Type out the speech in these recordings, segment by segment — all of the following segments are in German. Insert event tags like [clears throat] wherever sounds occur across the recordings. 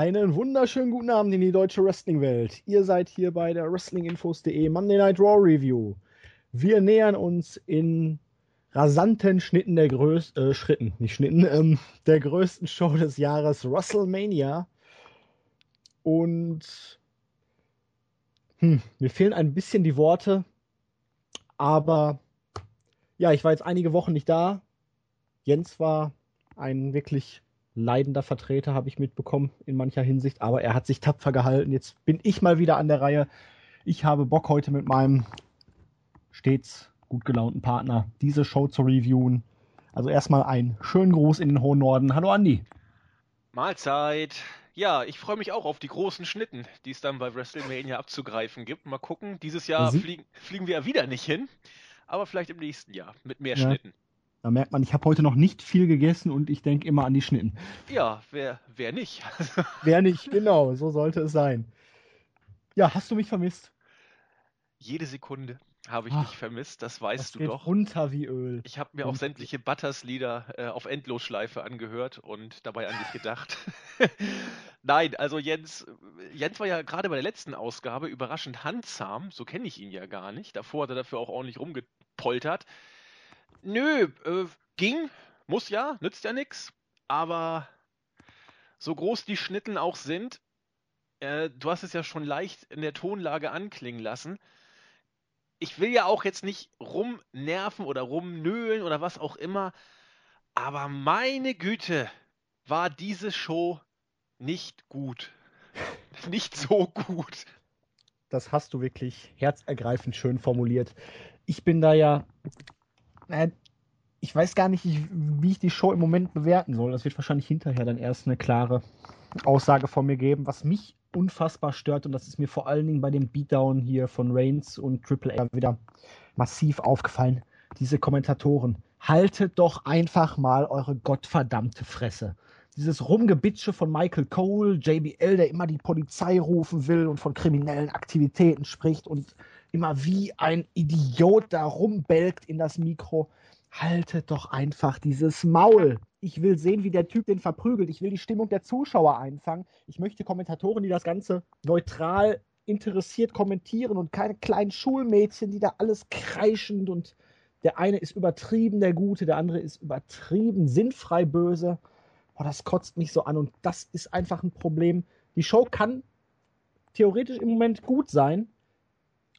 Einen wunderschönen guten Abend in die deutsche Wrestling-Welt. Ihr seid hier bei der WrestlingInfos.de Monday Night Raw Review. Wir nähern uns in rasanten Schnitten der größten, äh, Schritten, nicht Schnitten, ähm, der größten Show des Jahres, WrestleMania. Und hm, mir fehlen ein bisschen die Worte, aber ja, ich war jetzt einige Wochen nicht da. Jens war ein wirklich leidender Vertreter, habe ich mitbekommen, in mancher Hinsicht. Aber er hat sich tapfer gehalten. Jetzt bin ich mal wieder an der Reihe. Ich habe Bock heute mit meinem stets gut gelaunten Partner diese Show zu reviewen. Also erstmal einen schönen Gruß in den hohen Norden. Hallo Andi. Mahlzeit. Ja, ich freue mich auch auf die großen Schnitten, die es dann bei WrestleMania abzugreifen gibt. Mal gucken. Dieses Jahr fliegen, fliegen wir ja wieder nicht hin, aber vielleicht im nächsten Jahr mit mehr ja. Schnitten. Da merkt man, ich habe heute noch nicht viel gegessen und ich denke immer an die Schnitten. Ja, wer, wer nicht? [laughs] wer nicht, genau, so sollte es sein. Ja, hast du mich vermisst? Jede Sekunde habe ich Ach, dich vermisst, das weißt das du geht doch. runter wie Öl. Ich habe mir auch sämtliche Butters-Lieder äh, auf Endlosschleife angehört und dabei an dich gedacht. [laughs] Nein, also Jens, Jens war ja gerade bei der letzten Ausgabe überraschend handsam, so kenne ich ihn ja gar nicht. Davor hat er dafür auch ordentlich rumgepoltert. Nö, äh, ging, muss ja, nützt ja nichts. Aber so groß die Schnitten auch sind, äh, du hast es ja schon leicht in der Tonlage anklingen lassen. Ich will ja auch jetzt nicht rumnerven oder rumnöhlen oder was auch immer. Aber meine Güte, war diese Show nicht gut. [laughs] nicht so gut. Das hast du wirklich herzergreifend schön formuliert. Ich bin da ja ich weiß gar nicht, wie ich die Show im Moment bewerten soll. Das wird wahrscheinlich hinterher dann erst eine klare Aussage von mir geben. Was mich unfassbar stört, und das ist mir vor allen Dingen bei dem Beatdown hier von Reigns und Triple A wieder massiv aufgefallen. Diese Kommentatoren, haltet doch einfach mal eure gottverdammte Fresse. Dieses Rumgebitsche von Michael Cole, JBL, der immer die Polizei rufen will und von kriminellen Aktivitäten spricht und immer wie ein Idiot da rumbelgt in das Mikro. Haltet doch einfach dieses Maul. Ich will sehen, wie der Typ den verprügelt. Ich will die Stimmung der Zuschauer einfangen. Ich möchte Kommentatoren, die das Ganze neutral interessiert kommentieren und keine kleinen Schulmädchen, die da alles kreischend und der eine ist übertrieben der Gute, der andere ist übertrieben sinnfrei böse. Boah, das kotzt mich so an und das ist einfach ein Problem. Die Show kann theoretisch im Moment gut sein,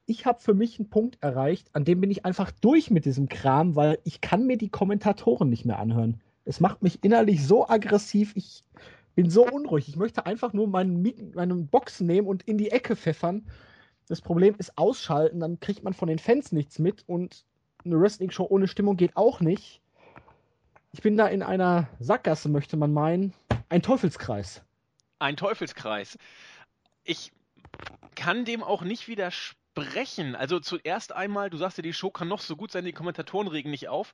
ich habe für mich einen Punkt erreicht, an dem bin ich einfach durch mit diesem Kram, weil ich kann mir die Kommentatoren nicht mehr anhören. Es macht mich innerlich so aggressiv, ich bin so unruhig. Ich möchte einfach nur meinen, meinen Box nehmen und in die Ecke pfeffern. Das Problem ist ausschalten, dann kriegt man von den Fans nichts mit und eine Wrestling-Show ohne Stimmung geht auch nicht. Ich bin da in einer Sackgasse, möchte man meinen. Ein Teufelskreis. Ein Teufelskreis. Ich kann dem auch nicht widersprechen brechen. Also zuerst einmal, du sagst ja, die Show kann noch so gut sein, die Kommentatoren regen nicht auf.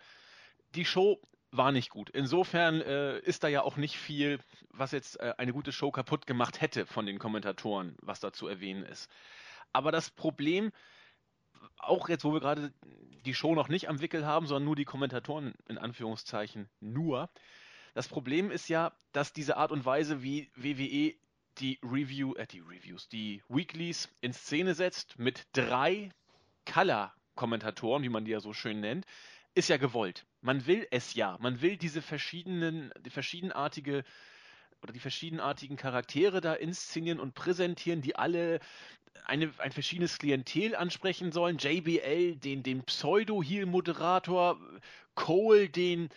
Die Show war nicht gut. Insofern äh, ist da ja auch nicht viel, was jetzt äh, eine gute Show kaputt gemacht hätte von den Kommentatoren, was da zu erwähnen ist. Aber das Problem, auch jetzt, wo wir gerade die Show noch nicht am Wickel haben, sondern nur die Kommentatoren in Anführungszeichen nur, das Problem ist ja, dass diese Art und Weise, wie WWE die Review, äh, die Reviews, die Weeklies in Szene setzt mit drei Color-Kommentatoren, wie man die ja so schön nennt, ist ja gewollt. Man will es ja. Man will diese verschiedenen, die verschiedenartige oder die verschiedenartigen Charaktere da inszenieren und präsentieren, die alle eine, ein verschiedenes Klientel ansprechen sollen. JBL, den, den Pseudo-Heel-Moderator, Cole, den,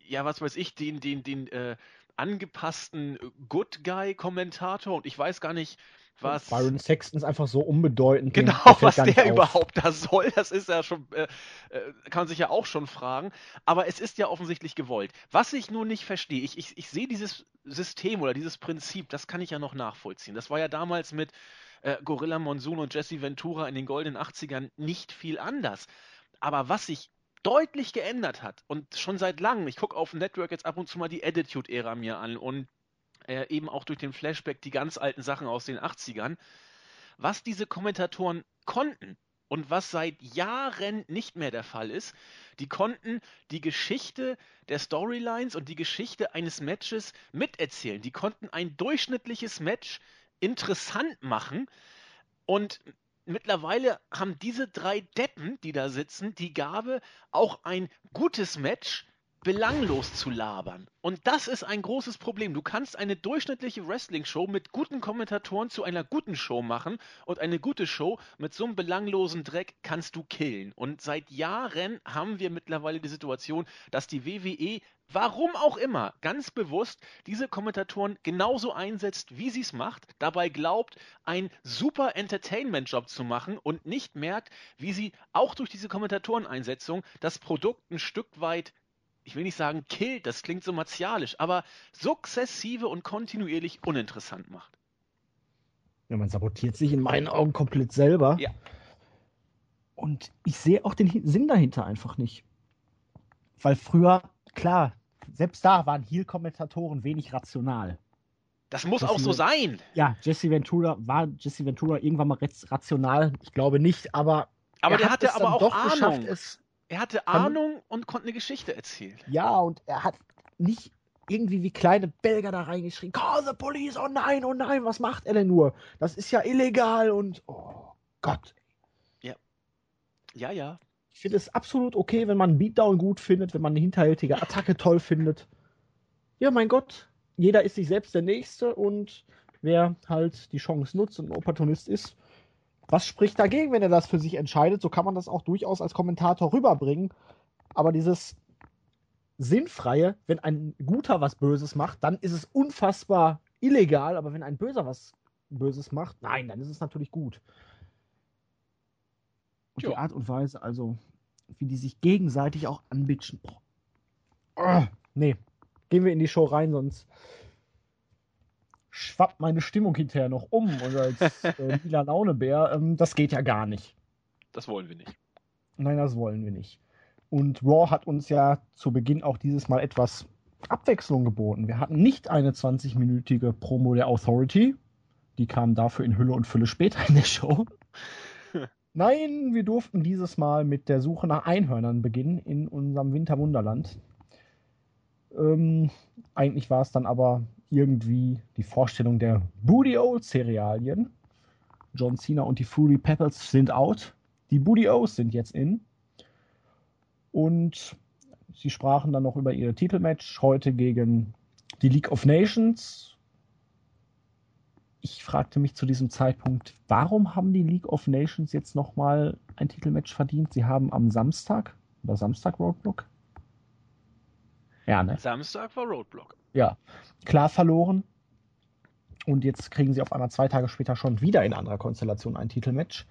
ja, was weiß ich, den, den, den, äh, angepassten Good Guy-Kommentator und ich weiß gar nicht, was. Byron Sexton ist einfach so unbedeutend. Genau, was der überhaupt da soll, das ist ja schon, äh, äh, kann man sich ja auch schon fragen. Aber es ist ja offensichtlich gewollt. Was ich nur nicht verstehe, ich, ich, ich sehe dieses System oder dieses Prinzip, das kann ich ja noch nachvollziehen. Das war ja damals mit äh, Gorilla Monsoon und Jesse Ventura in den goldenen 80ern nicht viel anders. Aber was ich deutlich geändert hat und schon seit langem, ich gucke auf dem Network jetzt ab und zu mal die Attitude-Ära mir an und äh, eben auch durch den Flashback die ganz alten Sachen aus den 80ern, was diese Kommentatoren konnten und was seit Jahren nicht mehr der Fall ist. Die konnten die Geschichte der Storylines und die Geschichte eines Matches miterzählen. Die konnten ein durchschnittliches Match interessant machen und mittlerweile haben diese drei Deppen, die da sitzen, die Gabe, auch ein gutes Match belanglos zu labern. Und das ist ein großes Problem. Du kannst eine durchschnittliche Wrestling-Show mit guten Kommentatoren zu einer guten Show machen und eine gute Show mit so einem belanglosen Dreck kannst du killen. Und seit Jahren haben wir mittlerweile die Situation, dass die WWE, warum auch immer, ganz bewusst diese Kommentatoren genauso einsetzt, wie sie es macht, dabei glaubt, einen super Entertainment-Job zu machen und nicht merkt, wie sie auch durch diese Kommentatoreneinsetzung das Produkt ein Stück weit ich will nicht sagen killt, das klingt so martialisch, aber sukzessive und kontinuierlich uninteressant macht. Ja, man sabotiert sich in meinen Augen komplett selber. Ja. Und ich sehe auch den Sinn dahinter einfach nicht. Weil früher, klar, selbst da waren Heel-Kommentatoren wenig rational. Das muss Jesse, auch so sein. Ja, Jesse Ventura war Jesse Ventura irgendwann mal rational. Ich glaube nicht, aber. Aber der hatte aber auch Ahnung. Geschafft, es er hatte Ahnung und konnte eine Geschichte erzählen. Ja, und er hat nicht irgendwie wie kleine Belger da reingeschrien, call the police, oh nein, oh nein, was macht er denn nur? Das ist ja illegal und oh Gott. Ja. Ja, ja. Ich finde es absolut okay, wenn man einen Beatdown gut findet, wenn man eine hinterhältige Attacke toll findet. Ja, mein Gott, jeder ist sich selbst der Nächste und wer halt die Chance nutzt und ein Opportunist ist, was spricht dagegen, wenn er das für sich entscheidet? So kann man das auch durchaus als Kommentator rüberbringen. Aber dieses Sinnfreie, wenn ein Guter was Böses macht, dann ist es unfassbar illegal. Aber wenn ein Böser was Böses macht, nein, dann ist es natürlich gut. Und jo. die Art und Weise, also wie die sich gegenseitig auch anbitschen. Oh, nee, gehen wir in die Show rein, sonst schwappt meine Stimmung hinterher noch um und als [laughs] äh, lila Launebär, ähm, das geht ja gar nicht. Das wollen wir nicht. Nein, das wollen wir nicht. Und Raw hat uns ja zu Beginn auch dieses Mal etwas Abwechslung geboten. Wir hatten nicht eine 20-minütige Promo der Authority. Die kam dafür in Hülle und Fülle später in der Show. [laughs] Nein, wir durften dieses Mal mit der Suche nach Einhörnern beginnen in unserem Winterwunderland. Ähm, eigentlich war es dann aber irgendwie die Vorstellung der Booty Old Cerealien. John Cena und die Fury Peppers sind out. Die Booty O's sind jetzt in. Und sie sprachen dann noch über ihr Titelmatch heute gegen die League of Nations. Ich fragte mich zu diesem Zeitpunkt, warum haben die League of Nations jetzt nochmal ein Titelmatch verdient? Sie haben am Samstag oder Samstag Roadblock? Ja, ne? Samstag war Roadblock. Ja, klar verloren. Und jetzt kriegen sie auf einmal zwei Tage später schon wieder in anderer Konstellation ein Titelmatch.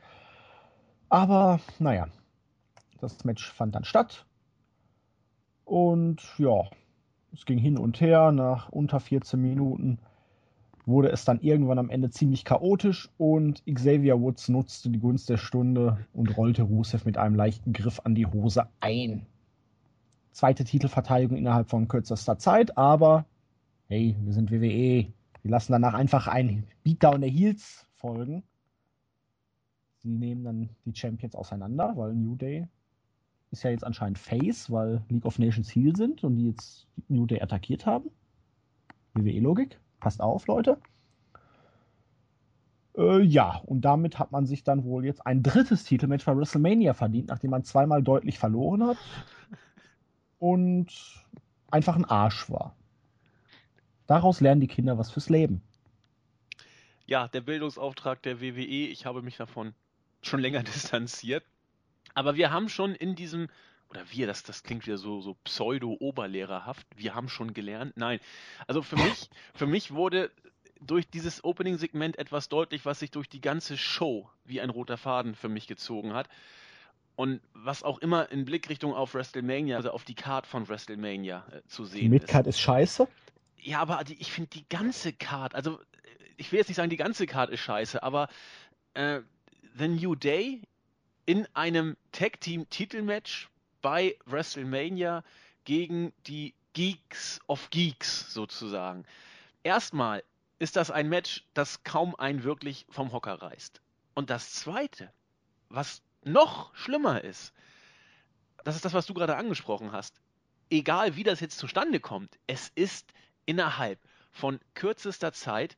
Aber naja, das Match fand dann statt. Und ja, es ging hin und her. Nach unter 14 Minuten wurde es dann irgendwann am Ende ziemlich chaotisch und Xavier Woods nutzte die Gunst der Stunde und rollte Rusev mit einem leichten Griff an die Hose ein. Zweite Titelverteidigung innerhalb von kürzester Zeit, aber hey, wir sind WWE. Wir lassen danach einfach ein Beatdown der Heels folgen. Sie nehmen dann die Champions auseinander, weil New Day ist ja jetzt anscheinend Face, weil League of Nations Heel sind und die jetzt New Day attackiert haben. WWE-Logik. Passt auf, Leute. Äh, ja, und damit hat man sich dann wohl jetzt ein drittes Titelmatch bei WrestleMania verdient, nachdem man zweimal deutlich verloren hat und einfach ein Arsch war. Daraus lernen die Kinder was fürs Leben. Ja, der Bildungsauftrag der WWE, ich habe mich davon schon länger [laughs] distanziert. Aber wir haben schon in diesem, oder wir, das, das klingt wieder so, so pseudo-oberlehrerhaft, wir haben schon gelernt. Nein, also für [laughs] mich, für mich wurde durch dieses Opening-Segment etwas deutlich, was sich durch die ganze Show wie ein roter Faden für mich gezogen hat. Und was auch immer in Blickrichtung auf WrestleMania, also auf die Card von WrestleMania äh, zu sehen die Midcard ist. ist scheiße? Ja, aber ich finde die ganze Card, also ich will jetzt nicht sagen, die ganze Card ist scheiße, aber äh, The New Day in einem Tag Team Titelmatch bei WrestleMania gegen die Geeks of Geeks sozusagen. Erstmal ist das ein Match, das kaum einen wirklich vom Hocker reißt. Und das zweite, was noch schlimmer ist, das ist das, was du gerade angesprochen hast. Egal wie das jetzt zustande kommt, es ist innerhalb von kürzester Zeit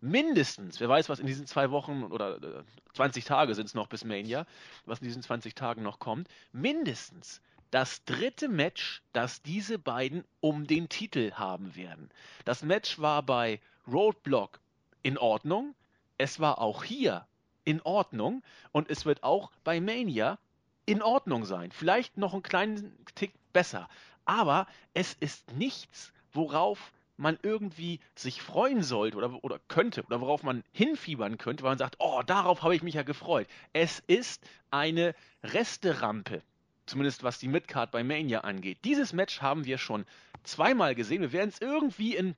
mindestens, wer weiß, was in diesen zwei Wochen oder äh, 20 Tage sind es noch bis Mania, was in diesen 20 Tagen noch kommt, mindestens das dritte Match, das diese beiden um den Titel haben werden. Das Match war bei Roadblock in Ordnung, es war auch hier in Ordnung und es wird auch bei Mania in Ordnung sein. Vielleicht noch einen kleinen Tick besser. Aber es ist nichts, worauf man irgendwie sich freuen sollte oder, oder könnte oder worauf man hinfiebern könnte, weil man sagt, oh, darauf habe ich mich ja gefreut. Es ist eine Resterampe, zumindest was die Midcard bei Mania angeht. Dieses Match haben wir schon zweimal gesehen. Wir werden es irgendwie in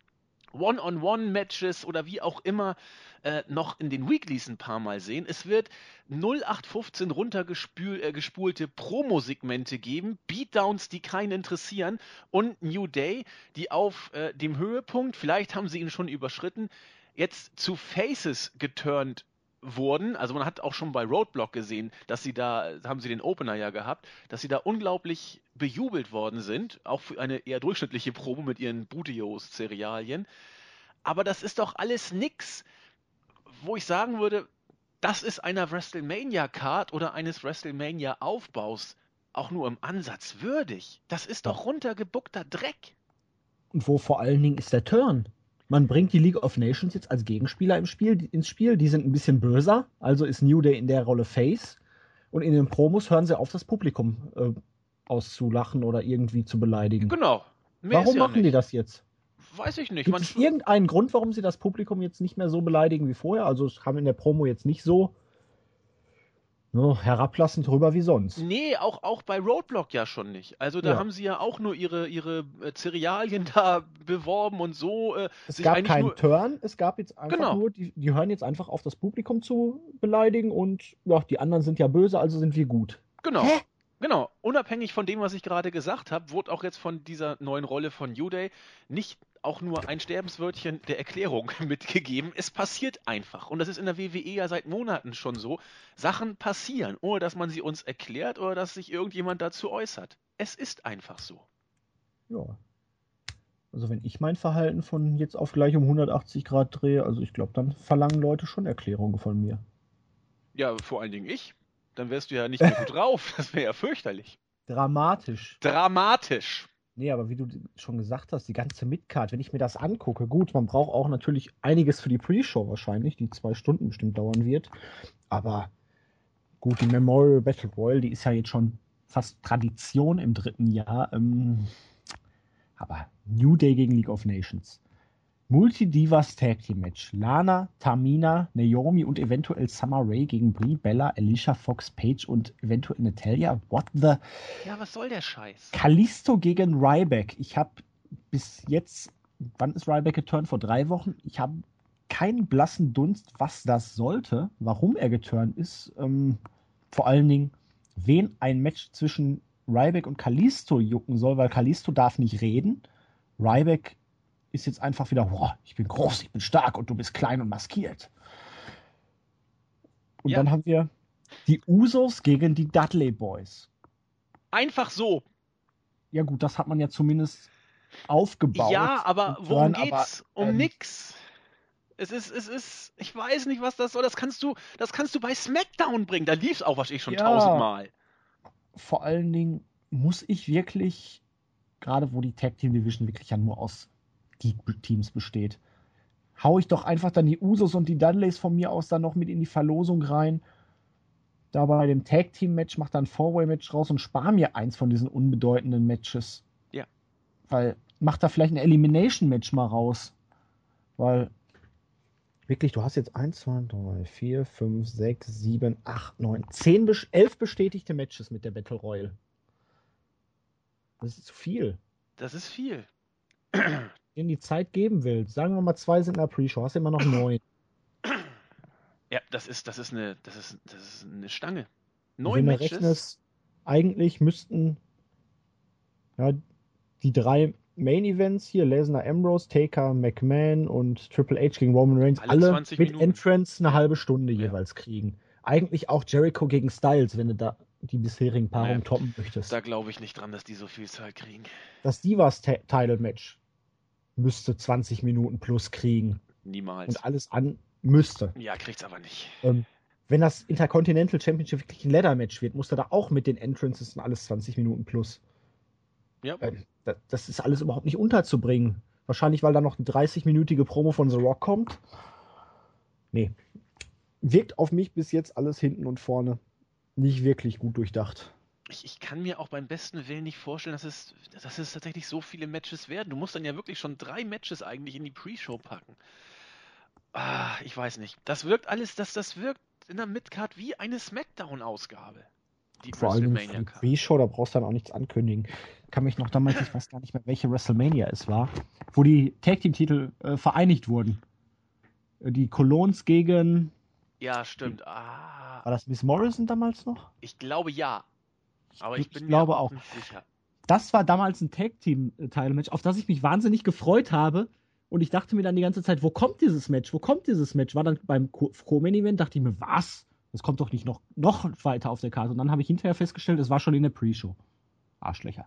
One-on-One-Matches oder wie auch immer äh, noch in den Weeklies ein paar Mal sehen. Es wird 0815 runtergespulte äh, Promo-Segmente geben, Beatdowns, die keinen interessieren und New Day, die auf äh, dem Höhepunkt, vielleicht haben sie ihn schon überschritten, jetzt zu Faces geturnt wurden. Also man hat auch schon bei Roadblock gesehen, dass sie da, haben sie den Opener ja gehabt, dass sie da unglaublich bejubelt worden sind, auch für eine eher durchschnittliche Probe mit ihren Butios-Cerealien. Aber das ist doch alles nix, wo ich sagen würde, das ist einer WrestleMania-Card oder eines WrestleMania-Aufbaus auch nur im Ansatz würdig. Das ist doch runtergebuckter Dreck. Und wo vor allen Dingen ist der Turn? Man bringt die League of Nations jetzt als Gegenspieler im Spiel, ins Spiel. Die sind ein bisschen böser, also ist New Day in der Rolle Face. Und in den Promos hören sie auf, das Publikum äh, auszulachen oder irgendwie zu beleidigen. Genau. Mehr Warum machen nicht. die das jetzt? Weiß ich nicht. Gibt es irgendeinen Grund, warum sie das Publikum jetzt nicht mehr so beleidigen wie vorher? Also es kam in der Promo jetzt nicht so No, herablassend rüber wie sonst. Nee, auch, auch bei Roadblock ja schon nicht. Also da ja. haben sie ja auch nur ihre, ihre äh, Cerealien [laughs] da beworben und so. Äh, es gab keinen nur... Turn, es gab jetzt einfach genau. nur, die, die hören jetzt einfach auf das Publikum zu beleidigen und ja, die anderen sind ja böse, also sind wir gut. Genau. Hä? Genau, unabhängig von dem, was ich gerade gesagt habe, wurde auch jetzt von dieser neuen Rolle von New Day nicht auch nur ein Sterbenswörtchen der Erklärung [laughs] mitgegeben. Es passiert einfach. Und das ist in der WWE ja seit Monaten schon so. Sachen passieren, ohne dass man sie uns erklärt oder dass sich irgendjemand dazu äußert. Es ist einfach so. Ja. Also wenn ich mein Verhalten von jetzt auf gleich um 180 Grad drehe, also ich glaube, dann verlangen Leute schon Erklärungen von mir. Ja, vor allen Dingen ich. Dann wärst du ja nicht mehr gut [laughs] drauf. Das wäre ja fürchterlich. Dramatisch. Dramatisch. Nee, aber wie du schon gesagt hast, die ganze Midcard, wenn ich mir das angucke, gut, man braucht auch natürlich einiges für die Pre-Show wahrscheinlich, die zwei Stunden bestimmt dauern wird. Aber gut, die Memorial Battle Royale, die ist ja jetzt schon fast Tradition im dritten Jahr. Ähm, aber New Day gegen League of Nations. Multi-Divas Tag Team Match. Lana, Tamina, Naomi und eventuell Summer Rae gegen Brie, Bella, Alicia Fox, Page und eventuell Natalia. What the? Ja, was soll der Scheiß? Kalisto gegen Ryback. Ich habe bis jetzt, wann ist Ryback geturnt? Vor drei Wochen. Ich habe keinen blassen Dunst, was das sollte, warum er geturnt ist. Ähm, vor allen Dingen, wen ein Match zwischen Ryback und Kalisto jucken soll, weil Kalisto darf nicht reden. Ryback ist jetzt einfach wieder, boah, ich bin groß, ich bin stark und du bist klein und maskiert. Und ja. dann haben wir die Usos gegen die Dudley Boys. Einfach so. Ja gut, das hat man ja zumindest aufgebaut. Ja, aber worum hören, geht's? Aber, um ähm, nix. Es ist, es ist, ich weiß nicht, was das soll. Das kannst du, das kannst du bei SmackDown bringen. Da lief's auch wahrscheinlich schon ja, tausendmal. Vor allen Dingen muss ich wirklich, gerade wo die Tag Team Division wirklich ja nur aus Geek-Teams besteht. Hau ich doch einfach dann die Usos und die Dudleys von mir aus dann noch mit in die Verlosung rein. Da bei dem Tag-Team-Match mach dann ein Four-Way-Match raus und spar mir eins von diesen unbedeutenden Matches. Ja. Weil, mach da vielleicht ein Elimination-Match mal raus. Weil, wirklich, du hast jetzt 1, 2, 3, 4, 5, 6, 7, 8, 9, 10, 11 bestätigte Matches mit der Battle Royale. Das ist zu viel. Das ist viel denen die Zeit geben willst, sagen wir mal, zwei sind in der Pre-Show, hast du immer noch neun. Ja, das ist, das ist eine, das ist, das ist eine Stange. Neun Matches. Rechnest, eigentlich müssten ja, die drei Main Events hier, Lesnar Ambrose, Taker, McMahon und Triple H gegen Roman Reigns, alle, alle mit Minuten. Entrance eine halbe Stunde ja. jeweils kriegen. eigentlich auch Jericho gegen Styles, wenn du da die bisherigen Paarungen Nee. toppen möchtest. Da glaube ich nicht dran, dass die so viel Zeit kriegen. Das Divas-Title-Match müsste 20 Minuten plus kriegen Niemals. und alles an müsste. Ja, kriegt's aber nicht. Ähm, wenn das Intercontinental Championship wirklich ein Ladder-Match wird, muss er da auch mit den Entrances und alles 20 Minuten plus. Ja. Ähm, da- das ist alles überhaupt nicht unterzubringen. Wahrscheinlich, weil da noch eine 30-minütige Promo von The Rock kommt. Nee. Wirkt auf mich bis jetzt alles hinten und vorne nicht wirklich gut durchdacht. Ich, ich kann mir auch beim besten Willen nicht vorstellen, dass es, dass es tatsächlich so viele Matches werden. Du musst dann ja wirklich schon drei Matches eigentlich in die Pre-Show packen. Ah, ich weiß nicht. Das wirkt alles, das, das wirkt in der Midcard wie eine Smackdown-Ausgabe. Die Vor allem für. Pre-Show, da brauchst du dann auch nichts ankündigen. Kann mich noch damals, ich weiß gar nicht mehr, welche WrestleMania es war, wo die Tag Team-Titel äh, vereinigt wurden. Äh, Die Colons gegen, Ja, stimmt. Ah, war das Miss Morrison damals noch? ich glaube ja. Aber ich, ich bin glaube mir auch. nicht sicher. Das war damals ein Tag Team-Title-Match, auf das ich mich wahnsinnig gefreut habe. Und ich dachte mir dann die ganze Zeit, wo kommt dieses Match? Wo kommt dieses Match? War dann beim Co- Co-Main-Event, dachte ich mir, was? Das kommt doch nicht noch, noch weiter auf der Karte. Und dann habe ich hinterher festgestellt, es war schon in der Pre-Show. Arschlöcher.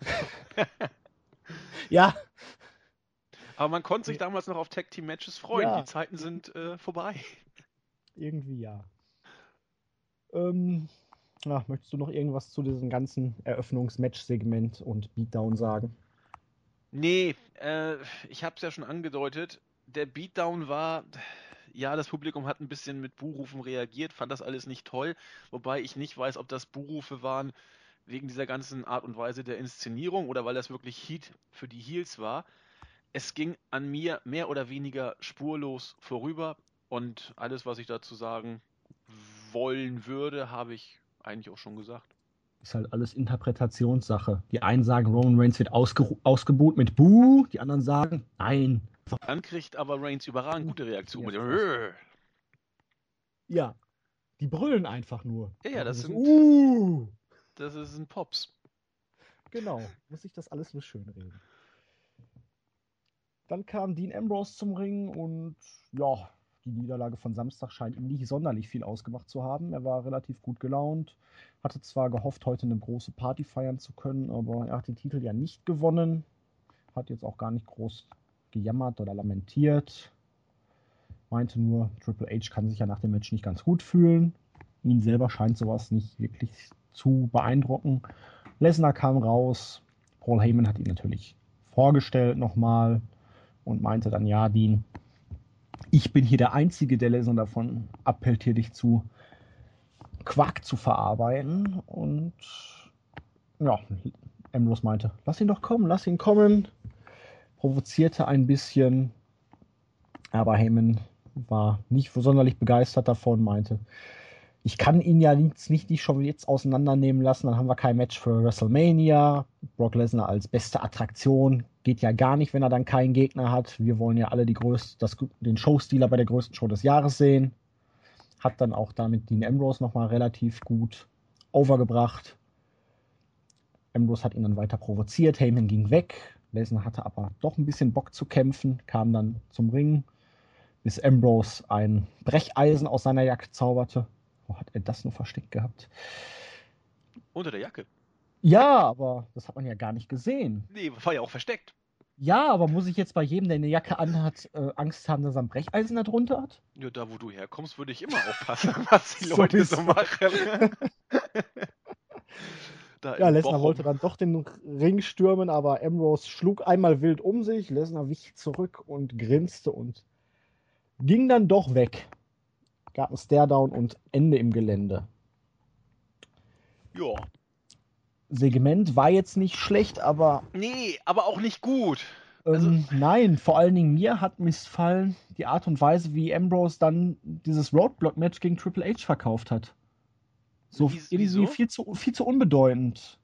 [laughs] ja, Aber man konnte sich damals noch auf Tag Team Matches freuen. Ja. Die Zeiten sind äh, vorbei. Irgendwie ja. Ähm, na, möchtest du noch irgendwas zu diesem ganzen Eröffnungs-Match-Segment und Beatdown sagen? Nee, äh, ich habe es ja schon angedeutet. Der Beatdown war, ja, das Publikum hat ein bisschen mit Buhrufen reagiert, fand das alles nicht toll, wobei ich nicht weiß, ob das Buhrufe waren wegen dieser ganzen Art und Weise der Inszenierung oder weil das wirklich Heat für die Heels war. Es ging an mir mehr oder weniger spurlos vorüber und alles, was ich dazu sagen wollen würde, habe ich eigentlich auch schon gesagt. Ist halt alles Interpretationssache. Die einen sagen, Roman Reigns wird ausge ausgebuht mit Buh, die anderen sagen, nein. Dann kriegt aber Reigns überragend gute Reaktion Ja. Ja, die brüllen einfach nur. Ja, ja, das ist, sind- Uh, Das ist ein Pops. genau, muss ich das alles nur schön reden. Dann kam Dean Ambrose zum Ring und ja, die Niederlage von Samstag scheint ihm nicht sonderlich viel ausgemacht zu haben. Er war relativ gut gelaunt, hatte zwar gehofft, heute eine große Party feiern zu können, aber er hat den Titel ja nicht gewonnen. Hat jetzt auch gar nicht groß gejammert oder lamentiert. Meinte nur, Triple H kann sich ja nach dem Match nicht ganz gut fühlen. Ihn selber scheint sowas nicht wirklich zu beeindrucken. Lesnar kam raus. Paul Heyman hat ihn natürlich vorgestellt nochmal und meinte dann, ja, Dean, ich bin hier der Einzige, der Lesnar davon abhält, hier dich zu Quark zu verarbeiten. Und ja, Ambrose meinte, lass ihn doch kommen, lass ihn kommen. Provozierte ein bisschen, aber Heyman war nicht sonderlich begeistert davon, meinte, ich kann ihn ja nicht, nicht, nicht schon jetzt auseinandernehmen lassen, dann haben wir kein Match für WrestleMania. Brock Lesnar als beste Attraktion geht ja gar nicht, wenn er dann keinen Gegner hat. Wir wollen ja alle die größte, das, den Showstealer bei der größten Show des Jahres sehen. Hat dann auch damit Dean Ambrose nochmal relativ gut overgebracht. Ambrose hat ihn dann weiter provoziert, Heyman ging weg. Lesnar hatte aber doch ein bisschen Bock zu kämpfen, kam dann zum Ring, bis Ambrose ein Brecheisen aus seiner Jacke zauberte. Wo hat er das nur versteckt gehabt? Unter der Jacke. Ja, aber das hat man ja gar nicht gesehen. Nee, war ja auch versteckt. Ja, aber muss ich jetzt bei jedem, der eine Jacke anhat, äh, Angst haben, dass er ein Brecheisen da drunter hat? Ja, da wo du herkommst, würde ich immer aufpassen, [laughs] was die So Leute so es. machen. [laughs] Ja, Lesnar wollte dann doch den Ring stürmen, aber Ambrose schlug einmal wild um sich. Lesnar wich zurück und grinste und ging dann doch weg. Gab einen Staredown und Ende im Gelände. Ja. Segment war jetzt nicht schlecht, aber Nee, aber auch nicht gut. ähm, Also- nein, vor allen Dingen mir hat missfallen die Art und Weise, wie Ambrose dann dieses Roadblock-Match gegen Triple H verkauft hat. So irgendwie wieso? viel zu, viel zu unbedeutend.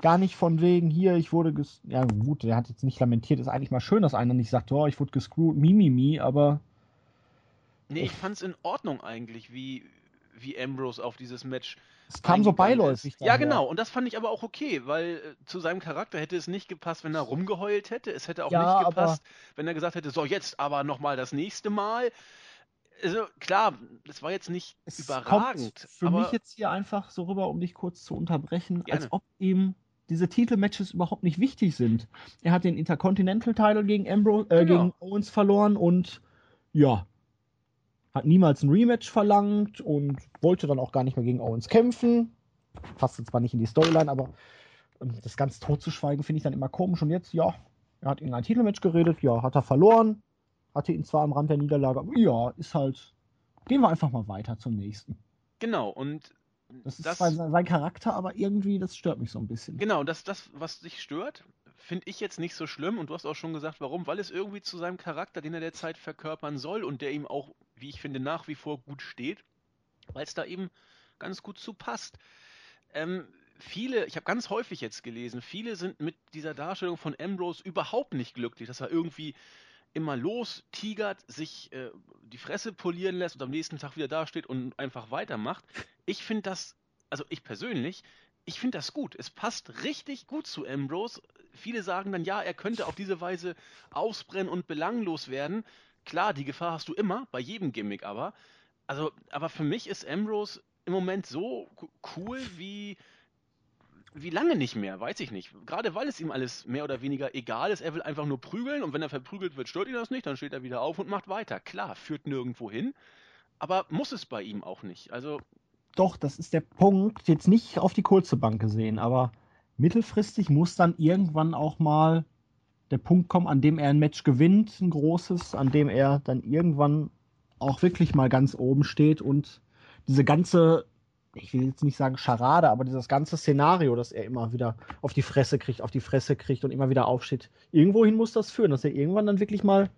Gar nicht von wegen hier, ich wurde ges Ja, gut, der hat jetzt nicht lamentiert. Ist eigentlich mal schön, dass einer nicht sagt, oh, ich wurde gescrewt, mimimi, aber Nee, ich fand's in Ordnung eigentlich, wie, wie Ambrose auf dieses Match es kam so beiläufig. Ist. Ja, genau. Und das fand ich aber auch okay, weil äh, zu seinem Charakter hätte es nicht gepasst, wenn er rumgeheult hätte. Es hätte auch Ja, nicht gepasst, wenn er gesagt hätte, so jetzt aber nochmal das nächste Mal. Also klar, das war jetzt nicht Es überragend. kommt für mich jetzt hier einfach so rüber, um dich kurz zu unterbrechen, Gerne. als ob ihm diese Titelmatches überhaupt nicht wichtig sind. Er hat den Intercontinental-Title gegen, Ambro äh, Genau. gegen Owens verloren und ja, hat niemals ein Rematch verlangt und wollte dann auch gar nicht mehr gegen Owens kämpfen. Passte zwar nicht in die Storyline, aber ähm, das ganz totzuschweigen finde ich dann immer komisch. Und jetzt, ja, er hat in ein Titelmatch geredet, ja, hat er verloren, hatte ihn zwar am Rand der Niederlage, aber ja, ist halt. Gehen wir einfach mal weiter zum nächsten. genau, und Das ist Das- sein Charakter, aber irgendwie, das stört mich so ein bisschen. genau, das, das, was dich stört, finde ich jetzt nicht so schlimm. Und du hast auch schon gesagt, warum? Weil es irgendwie zu seinem Charakter, den er derzeit verkörpern soll und der ihm auch, wie ich finde, nach wie vor gut steht, weil es da eben ganz gut zu passt. Ähm, viele, ich habe ganz häufig jetzt gelesen, viele sind mit dieser Darstellung von Ambrose überhaupt nicht glücklich, dass er irgendwie immer los tigert, sich äh, die Fresse polieren lässt und am nächsten Tag wieder dasteht und einfach weitermacht. Ich finde das, also ich persönlich, ich finde das gut. Es passt richtig gut zu Ambrose. Viele sagen dann, ja, er könnte auf diese Weise ausbrennen und belanglos werden. Klar, die Gefahr hast du immer, bei jedem Gimmick aber. Also, aber für mich ist Ambrose im Moment so co- cool wie, wie lange nicht mehr, weiß ich nicht. Gerade weil es ihm alles mehr oder weniger egal ist. Er will einfach nur prügeln und wenn er verprügelt wird, stört ihn das nicht. Dann steht er wieder auf und macht weiter. Klar, führt nirgendwo hin. Aber muss es bei ihm auch nicht. Also, Doch, das ist der Punkt. Jetzt nicht auf die kurze Bank gesehen, aber mittelfristig muss dann irgendwann auch mal der Punkt kommen, an dem er ein Match gewinnt, ein großes, an dem er dann irgendwann auch wirklich mal ganz oben steht und diese ganze, ich will jetzt nicht sagen Scharade, aber dieses ganze Szenario, dass er immer wieder auf die Fresse kriegt, auf die Fresse kriegt und immer wieder aufsteht, irgendwohin muss das führen, dass er irgendwann dann wirklich mal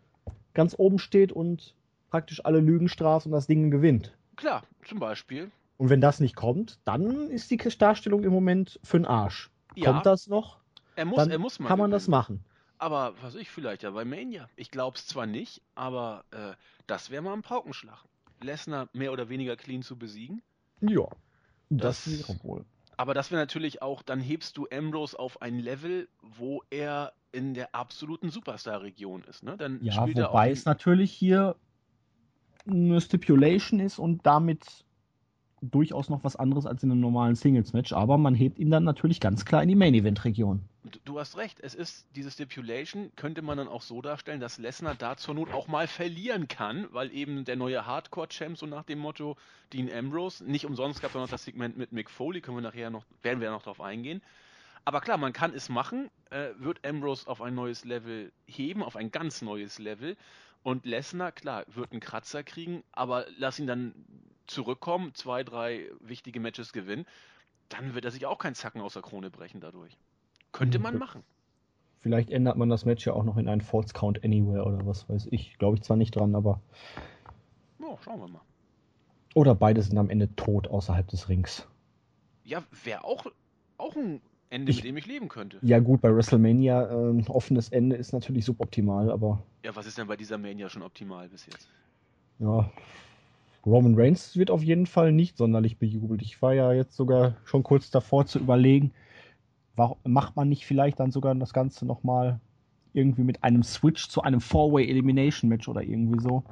ganz oben steht und praktisch alle Lügen straft und das Ding gewinnt. klar, zum Beispiel. Und wenn das nicht kommt, dann ist die Darstellung im Moment für den Arsch. Ja, Kommt das noch, er muss, dann er muss mal kann man das machen. Aber was ich, vielleicht ja bei Mania. Ich glaube es zwar nicht, aber äh, das wäre mal ein Paukenschlag. Lesnar mehr oder weniger clean zu besiegen. Ja, das, Das- wäre wohl. Aber das wäre natürlich auch, dann hebst du Ambrose auf ein Level, wo er in der absoluten Superstar-Region ist. Ne? Dann Ja, wobei es natürlich hier eine Stipulation ist und damit durchaus noch was anderes als in einem normalen Singles-Match, aber man hebt ihn dann natürlich ganz klar in die Main-Event-Region. Du- hast recht, es ist diese Stipulation, könnte man dann auch so darstellen, dass Lesnar da zur Not auch mal verlieren kann, weil eben der neue Hardcore-Champ, so nach dem Motto Dean Ambrose, nicht umsonst gab es noch das Segment mit Mick Foley, können wir nachher noch, werden wir noch drauf eingehen. Aber klar, man kann es machen, äh, wird Ambrose auf ein neues Level heben, auf ein ganz neues Level. Und Lesnar, klar, wird einen Kratzer kriegen, aber lass ihn dann zurückkommen, zwei, drei wichtige Matches gewinnen, dann wird er sich auch keinen Zacken aus der Krone brechen dadurch. Könnte man machen. Vielleicht ändert man das Match ja auch noch in einen False Count Anywhere oder was weiß ich. Glaube ich zwar nicht dran, aber. Ja, schauen wir mal. Oder beide sind am Ende tot außerhalb des Rings. Ja, wäre auch, auch ein Ende, Ich- mit dem ich leben könnte. Ja, gut, bei WrestleMania äh, ein offenes Ende ist natürlich suboptimal, aber Ja, was ist denn bei dieser Mania schon optimal bis jetzt? ja. Roman Reigns wird auf jeden Fall nicht sonderlich bejubelt. Ich war ja jetzt sogar schon kurz davor zu überlegen, warum macht man nicht vielleicht dann sogar das Ganze nochmal irgendwie mit einem Switch zu einem Four-Way Elimination Match oder irgendwie so.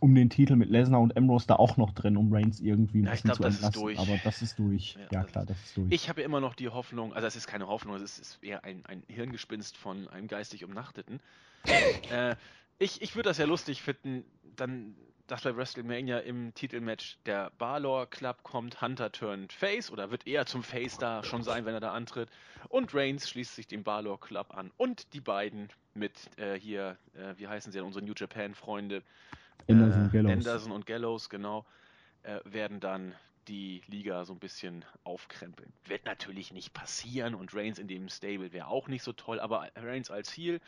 Um den Titel mit Lesnar und Ambrose da auch noch drin, um Reigns irgendwie ein Ja, ich bisschen glaub, zu das ist entlasten. durch. Aber das ist durch. Ja, Ja, klar, das ist durch. Ich habe ja immer noch die Hoffnung, also es ist keine Hoffnung, es ist, eher ein, ein Hirngespinst von einem geistig Umnachteten. [laughs] äh, ich ich würde das ja lustig finden, dann, dass bei WrestleMania im Titelmatch der Balor Club kommt, Hunter turned Face oder wird eher zum Face da schon sein, wenn er da antritt. Und Reigns schließt sich dem Balor Club an. Und die beiden mit äh, hier, äh, wie heißen sie denn, unsere New Japan Freunde, Anderson, äh, Gallows. Anderson und Gallows, genau, äh, werden dann die Liga so ein bisschen aufkrempeln. Wird natürlich nicht passieren und Reigns in dem Stable wäre auch nicht so toll, aber Reigns als Heel,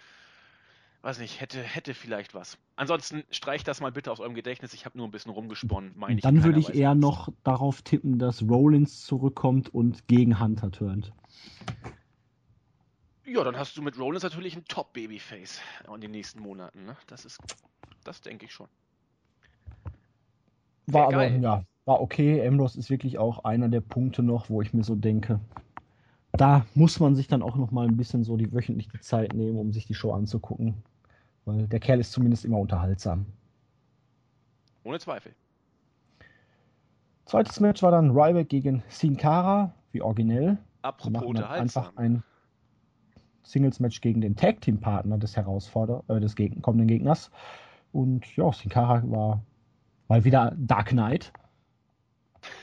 weiß nicht, hätte, hätte vielleicht was. Ansonsten streicht das mal bitte aus eurem Gedächtnis. Ich habe nur ein bisschen rumgesponnen. Meine ich, Dann würde ich eher was. noch darauf tippen, dass Rollins zurückkommt und gegen Hunter turnt. Ja, dann hast du mit Rollins natürlich ein Top-Babyface in den nächsten Monaten. Ne? Das ist, das denke ich schon. War aber, ja, war okay. Ambrose ist wirklich auch einer der Punkte noch, wo ich mir so denke, da muss man sich dann auch noch mal ein bisschen so die wöchentliche Zeit nehmen, um sich die Show anzugucken. Weil der Kerl ist zumindest immer unterhaltsam. Ohne Zweifel. Zweites Match war dann Ryback gegen Sin Cara, wie originell. Apropos unterhaltsam. Einfach ein Singles-Match gegen den Tag-Team-Partner des Herausforder äh, des Geg kommenden Gegners. Und ja, Sin Cara war mal wieder Dark Knight.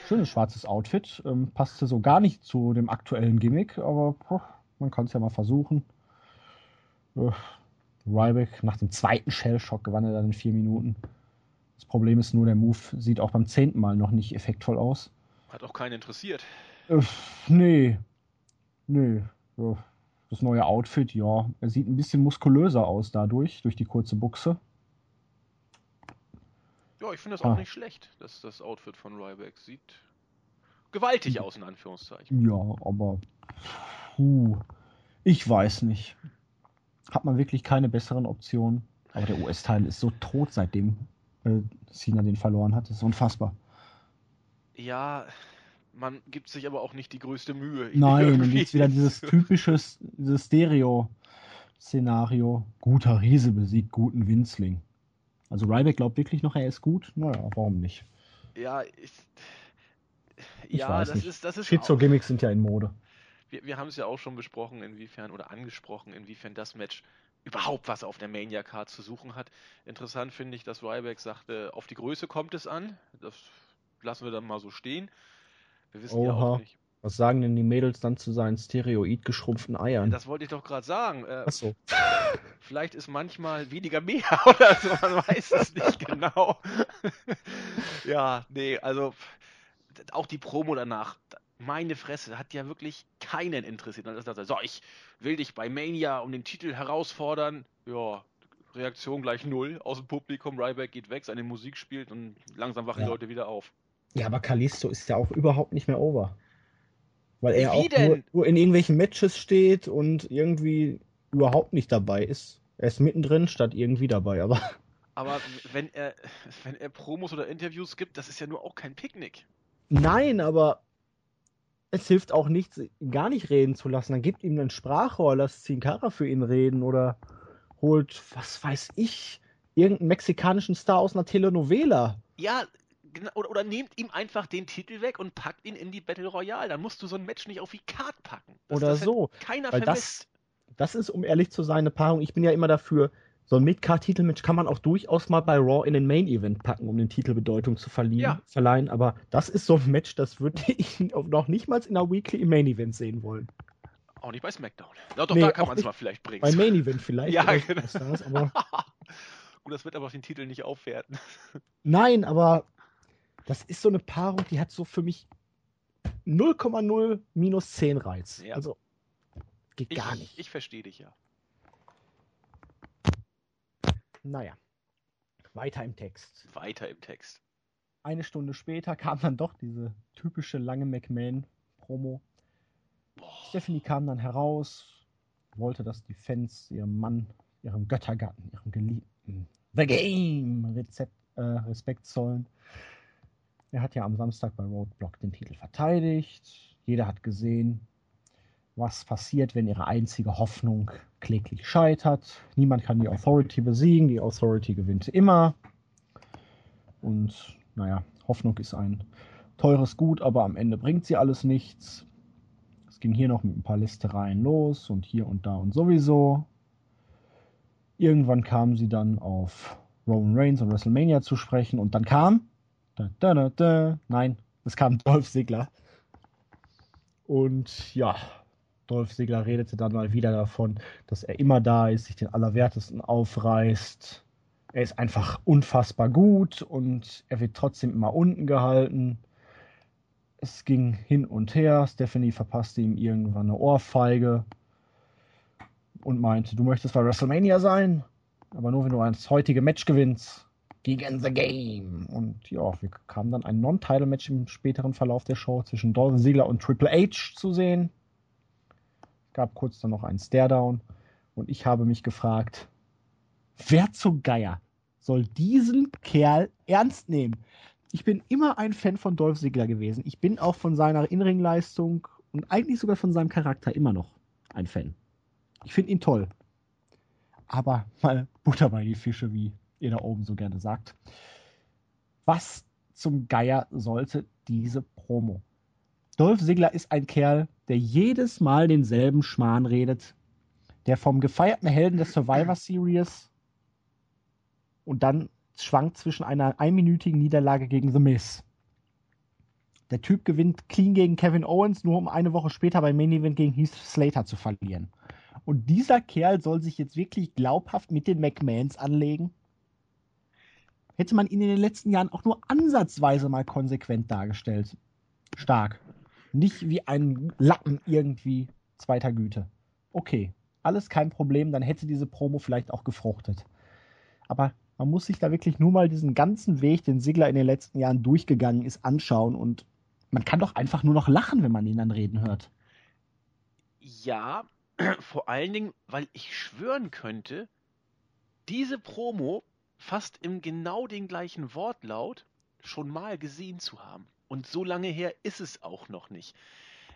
Schönes schwarzes Outfit. Ähm, passte so gar nicht zu dem aktuellen Gimmick, aber oh, man kann es ja mal versuchen. Äh, Ryback nach dem zweiten Shell-Shock gewann er dann in vier Minuten. Das Problem ist nur, der Move sieht auch beim zehnten Mal noch nicht effektvoll aus. Hat auch keinen interessiert. Äh, nee. Nee. Das neue Outfit, ja. Er sieht ein bisschen muskulöser aus dadurch, durch die kurze Buchse. Ja, ich finde das auch ah. nicht schlecht, dass das Outfit von Ryback sieht gewaltig aus, in Anführungszeichen. Ja, aber puh, ich weiß nicht. Hat man wirklich keine besseren Optionen? Aber der US-Teil ist so tot, seitdem äh, Cena den verloren hat. Das ist unfassbar. Ja, man gibt sich aber auch nicht die größte Mühe. Nein, dann gibt es wieder dieses [laughs] typische dieses Stereo-Szenario. Guter Riese besiegt guten Winzling. Also Ryback glaubt wirklich noch, er ist gut? Naja, warum nicht? Ja, ich, ich ja, das nicht. ist das ist Schizo-Gimmicks sind ja in Mode. Wir, wir haben es ja auch schon besprochen, inwiefern oder angesprochen, inwiefern das Match überhaupt was auf der Mania-Card zu suchen hat. Interessant finde ich, dass Ryback sagte, auf die Größe kommt es an. Das lassen wir dann mal so stehen. Wir wissen Oha. ja auch nicht. Was sagen denn die Mädels dann zu seinen steroid geschrumpften Eiern? Das wollte ich doch gerade sagen. Äh, Achso. Vielleicht ist manchmal weniger mehr [laughs] oder so, man weiß es nicht genau. [laughs] ja, nee, also auch die Promo danach, meine Fresse, hat ja wirklich keinen interessiert. So, ich will dich bei Mania um den Titel herausfordern. Ja, Reaktion gleich null aus dem Publikum. Ryback geht weg, seine Musik spielt und langsam wachen ja. die Leute wieder auf. Ja, aber Kalisto ist ja auch überhaupt nicht mehr over. Weil er Wie auch nur, nur, in irgendwelchen Matches steht und irgendwie überhaupt nicht dabei ist. Er ist mittendrin statt irgendwie dabei, aber. [laughs] Aber wenn er, wenn er Promos oder Interviews gibt, das ist ja nur auch kein Picknick. Nein, aber es hilft auch nichts, gar nicht reden zu lassen. Dann gibt ihm ein Sprachrohr, lasst Zinkara für ihn reden oder holt, was weiß ich, irgendeinen mexikanischen Star aus einer Telenovela. Ja, oder, oder, nehmt ihm einfach den Titel weg und packt ihn in die Battle Royale. Dann musst du so ein Match nicht auf die Card packen. Das, oder das so. Keiner Weil vermisst. Das, das ist, um ehrlich zu sein, eine Paarung. Ich bin ja immer dafür, so ein Mid-Card-Titelmatch kann man auch durchaus mal bei Raw in den Main-Event packen, um den Titel Bedeutung zu ja. verleihen. Aber das ist so ein Match, das würde ich [laughs] noch nicht mal in der Weekly im Main-Event sehen wollen. Auch nicht bei SmackDown. Ja, doch, nee, da kann man es mal vielleicht bringen. Bei Main Event vielleicht. ja, genau. Das, aber [laughs] Gut, das wird aber den Titel nicht aufwerten. Nein, aber das ist so eine Paarung, die hat so für mich 0,0 minus 10 Reiz. Ja. Also geht ich, gar nicht. Ich verstehe dich ja. Naja, weiter im Text. Weiter im Text. Eine Stunde später kam dann doch diese typische lange McMahon-Promo. Stephanie kam dann heraus, wollte, dass die Fans ihrem Mann, ihrem Göttergatten, ihrem Geliebten The Game Rezept, äh, Respekt zollen. Er hat ja am Samstag bei Roadblock den Titel verteidigt. Jeder hat gesehen, was passiert, wenn ihre einzige Hoffnung kläglich scheitert. Niemand kann die Authority besiegen, die Authority gewinnt immer. Und naja, Hoffnung ist ein teures Gut, aber am Ende bringt sie alles nichts. Es ging hier noch mit ein paar Listereien los und hier und da und sowieso. Irgendwann kamen sie dann auf Roman Reigns und WrestleMania zu sprechen und dann kam. Da, da, da, nein, es kam [laughs] Dolph Ziggler. Und ja, Dolph Ziggler redete dann mal wieder davon, dass er immer da ist, sich den Allerwertesten aufreißt. Er ist einfach unfassbar gut und er wird trotzdem immer unten gehalten. Es ging hin und her. Stephanie verpasste ihm irgendwann eine Ohrfeige und meinte, du möchtest bei WrestleMania sein, aber nur wenn du das heutige Match gewinnst gegen The Game. Und ja, wir kamen dann ein Non-Title-Match im späteren Verlauf der Show zwischen Dolph Ziggler und Triple H zu sehen gab kurz dann noch einen Staredown und ich habe mich gefragt, wer zum Geier soll diesen Kerl ernst nehmen? Ich bin immer ein Fan von Dolph Ziggler gewesen. Ich bin auch von seiner Inringleistung und eigentlich sogar von seinem Charakter immer noch ein Fan. Ich finde ihn toll. Aber mal Butter bei die Fische, wie ihr da oben so gerne sagt. Was zum Geier sollte diese Promo? Dolph Ziggler ist ein Kerl, der jedes Mal denselben Schmarrn redet, der vom gefeierten Helden der Survivor Series und dann schwankt zwischen einer einminütigen Niederlage gegen The Miz. Der Typ gewinnt clean gegen Kevin Owens, nur um eine Woche später beim Main Event gegen Heath Slater zu verlieren. Und dieser Kerl soll sich jetzt wirklich glaubhaft mit den McMahons anlegen? Hätte man ihn in den letzten Jahren auch nur ansatzweise mal konsequent dargestellt. Stark. Nicht wie ein Lappen irgendwie zweiter Güte. Okay, alles kein Problem, dann hätte diese Promo vielleicht auch gefruchtet. Aber man muss sich da wirklich nur mal diesen ganzen Weg, den Sigler in den letzten Jahren durchgegangen ist, anschauen und man kann doch einfach nur noch lachen, wenn man ihn dann reden hört. Ja, [clears throat] vor allen Dingen, weil ich schwören könnte, diese Promo fast im genau den gleichen Wortlaut schon mal gesehen zu haben. Und so lange her ist es auch noch nicht.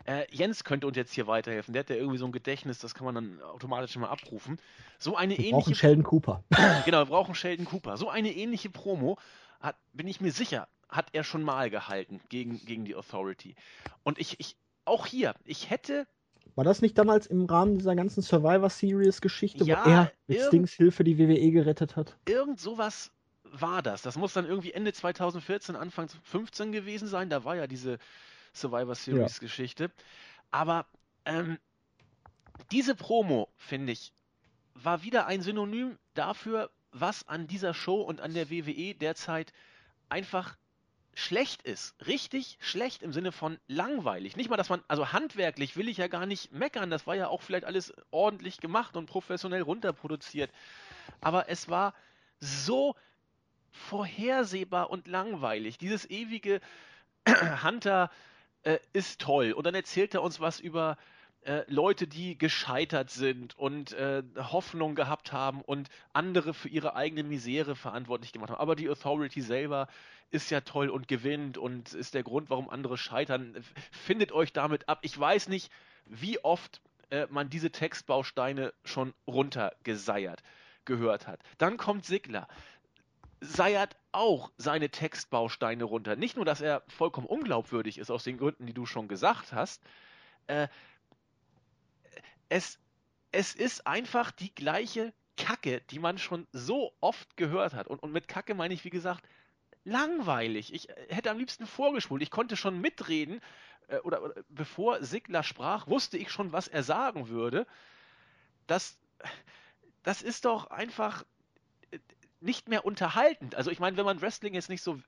Äh, Jens könnte uns jetzt hier weiterhelfen. Der hat ja irgendwie so ein Gedächtnis, das kann man dann automatisch mal abrufen. So eine wir ähnliche. Brauchen Sheldon Cooper. [laughs] genau, wir brauchen Sheldon Cooper. So eine ähnliche Promo hat, bin ich mir sicher, hat er schon mal gehalten gegen, gegen die Authority. Und ich, ich, auch hier, ich hätte. War das nicht damals im Rahmen dieser ganzen Survivor Series Geschichte, ja, wo er mit Stings Hilfe die WWE gerettet hat? Irgend sowas war das. Das muss dann irgendwie Ende 2014, Anfang 2015 gewesen sein. Da war ja diese Survivor Series ja. Geschichte. Aber ähm, diese Promo, finde ich, war wieder ein Synonym dafür, was an dieser Show und an der WWE derzeit einfach schlecht ist. Richtig schlecht im Sinne von langweilig. Nicht mal, dass man, also handwerklich will ich ja gar nicht meckern. Das war ja auch vielleicht alles ordentlich gemacht und professionell runterproduziert. Aber es war so vorhersehbar und langweilig. Dieses ewige [clears throat] Hunter äh, ist toll. Und dann erzählt er uns was über äh, Leute, die gescheitert sind und äh, Hoffnung gehabt haben und andere für ihre eigene Misere verantwortlich gemacht haben. Aber die Authority selber ist ja toll und gewinnt und ist der Grund, warum andere scheitern. Findet euch damit ab. Ich weiß nicht, wie oft äh, man diese Textbausteine schon runtergeseiert gehört hat. Dann kommt Sigler seiert auch seine Textbausteine runter. Nicht nur, dass er vollkommen unglaubwürdig ist, aus den Gründen, die du schon gesagt hast. Äh, es, es ist einfach die gleiche Kacke, die man schon so oft gehört hat. Und, und mit Kacke meine ich, wie gesagt, langweilig. Ich hätte am liebsten vorgespult. Ich konnte schon mitreden, äh, oder, oder bevor Sigler sprach, wusste ich schon, was er sagen würde. Das, das ist doch einfach nicht mehr unterhaltend. Also ich meine, wenn man Wrestling jetzt nicht so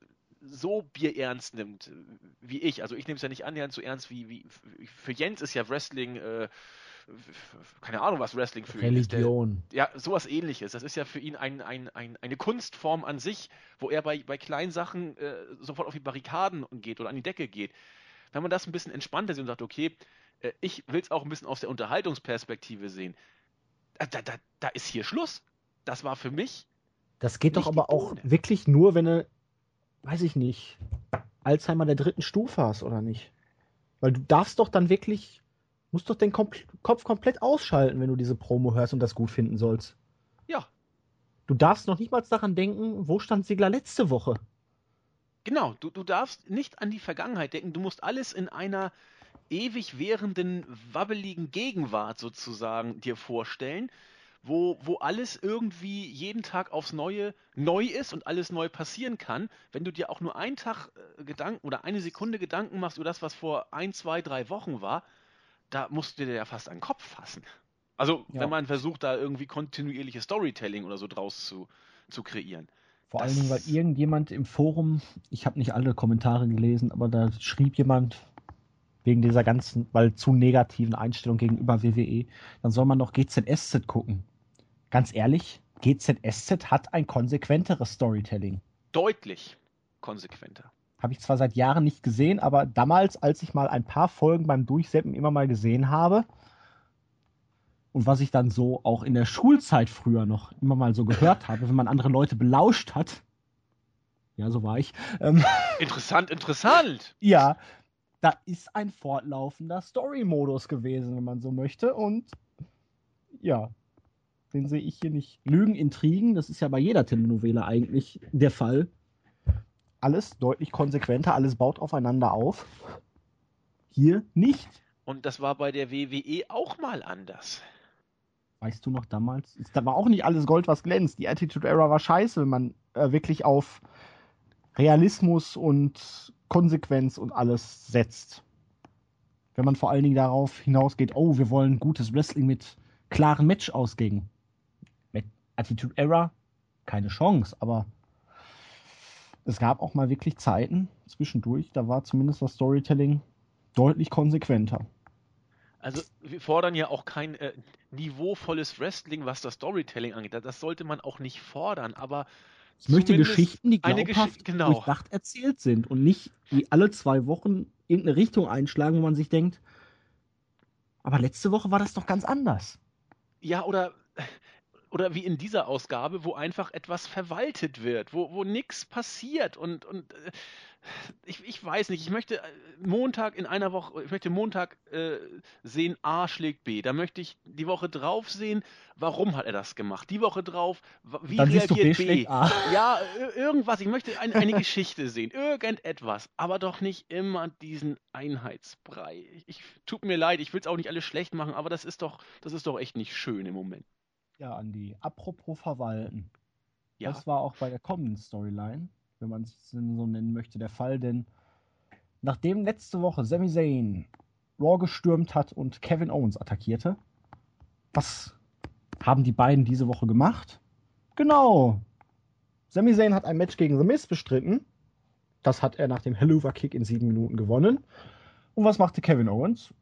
so bierernst nimmt wie ich, also ich nehme es ja nicht annähernd so ernst wie, wie für Jens ist ja Wrestling äh, keine Ahnung, was Wrestling für Religion. ihn ist. Der, ja, sowas ähnliches. Das ist ja für ihn ein, ein, ein, eine Kunstform an sich, wo er bei, bei kleinen Sachen äh, sofort auf die Barrikaden geht oder an die Decke geht. Wenn man das ein bisschen entspannter sieht und sagt, okay, äh, ich will es auch ein bisschen aus der Unterhaltungsperspektive sehen, da, da, da ist hier Schluss. Das war für mich das geht doch aber auch wirklich nur, wenn du, weiß ich nicht, Alzheimer der dritten Stufe hast, oder nicht? Weil du darfst doch dann wirklich, musst doch den Kom Kopf komplett ausschalten, wenn du diese Promo hörst und das gut finden sollst. Ja. Du darfst noch nicht mal daran denken, wo stand Sigler letzte Woche? Genau, du, du darfst nicht an die Vergangenheit denken, du musst alles in einer ewig währenden, wabbeligen Gegenwart sozusagen dir vorstellen wo, wo alles irgendwie jeden Tag aufs Neue neu ist und alles neu passieren kann, wenn du dir auch nur einen Tag äh, Gedanken oder eine Sekunde Gedanken machst über das, was vor ein, zwei, drei Wochen war, da musst du dir ja fast einen Kopf fassen. Also, ja. wenn man versucht, da irgendwie kontinuierliches Storytelling oder so draus zu, zu kreieren. Vor das allen Dingen, weil irgendjemand im Forum, ich habe nicht alle Kommentare gelesen, aber da schrieb jemand, wegen dieser ganzen, weil zu negativen Einstellung gegenüber WWE, dann soll man noch GZSZ gucken ganz ehrlich, GZSZ hat ein konsequenteres Storytelling. Deutlich konsequenter. Habe ich zwar seit Jahren nicht gesehen, aber damals, als ich mal ein paar Folgen beim Durchseppen immer mal gesehen habe, und was ich dann so auch in der Schulzeit früher noch immer mal so gehört [laughs] habe, wenn man andere Leute belauscht hat, ja, so war ich. Ähm, [laughs] interessant, interessant. ja, da ist ein fortlaufender Story-Modus gewesen, wenn man so möchte. Und ja, den sehe ich hier nicht. Lügen, Intrigen, das ist ja bei jeder Telenovela eigentlich der Fall. Alles deutlich konsequenter, alles baut aufeinander auf. Hier nicht. Und das war bei der WWE auch mal anders. Weißt du noch damals? Da war auch nicht alles Gold, was glänzt. Die Attitude Era war scheiße, wenn man äh, wirklich auf Realismus und Konsequenz und alles setzt. Wenn man vor allen Dingen darauf hinausgeht, oh, wir wollen gutes Wrestling mit klaren Match-Ausgängen. Mit Attitude Era keine Chance, aber es gab auch mal wirklich Zeiten zwischendurch, da war zumindest das Storytelling deutlich konsequenter. Also wir fordern ja auch kein äh, niveauvolles Wrestling, was das Storytelling angeht. Das sollte man auch nicht fordern, aber ich möchte Geschichten, die glaubhaft Gesch genau. durchdacht erzählt sind und nicht wie alle zwei Wochen irgendeine Richtung einschlagen, wo man sich denkt, aber letzte Woche war das doch ganz anders. Ja, oder oder wie in dieser Ausgabe, wo einfach etwas verwaltet wird, wo, wo nichts passiert und, und äh, ich, ich weiß nicht, ich möchte äh, Montag in einer Woche, ich möchte Montag äh, sehen, A schlägt B. Da möchte ich die Woche drauf sehen, warum hat er das gemacht? Die Woche drauf, wie Dann reagiert B? B? Ja, irgendwas, ich möchte ein, eine Geschichte sehen, irgendetwas, aber doch nicht immer diesen Einheitsbrei. Ich, ich tut mir leid, ich will es auch nicht alles schlecht machen, aber das ist doch, das ist doch echt nicht schön im Moment. Ja, Andi, apropos verwalten. Ja. Das war auch bei der kommenden Storyline, wenn man es so nennen möchte, der Fall, denn nachdem letzte Woche Sami Zayn Raw gestürmt hat und Kevin Owens attackierte, was haben die beiden diese Woche gemacht? Genau. Sami Zayn hat ein Match gegen The Miz bestritten. Das hat er nach dem Helluva Kick in sieben Minuten gewonnen. Und was machte Kevin Owens?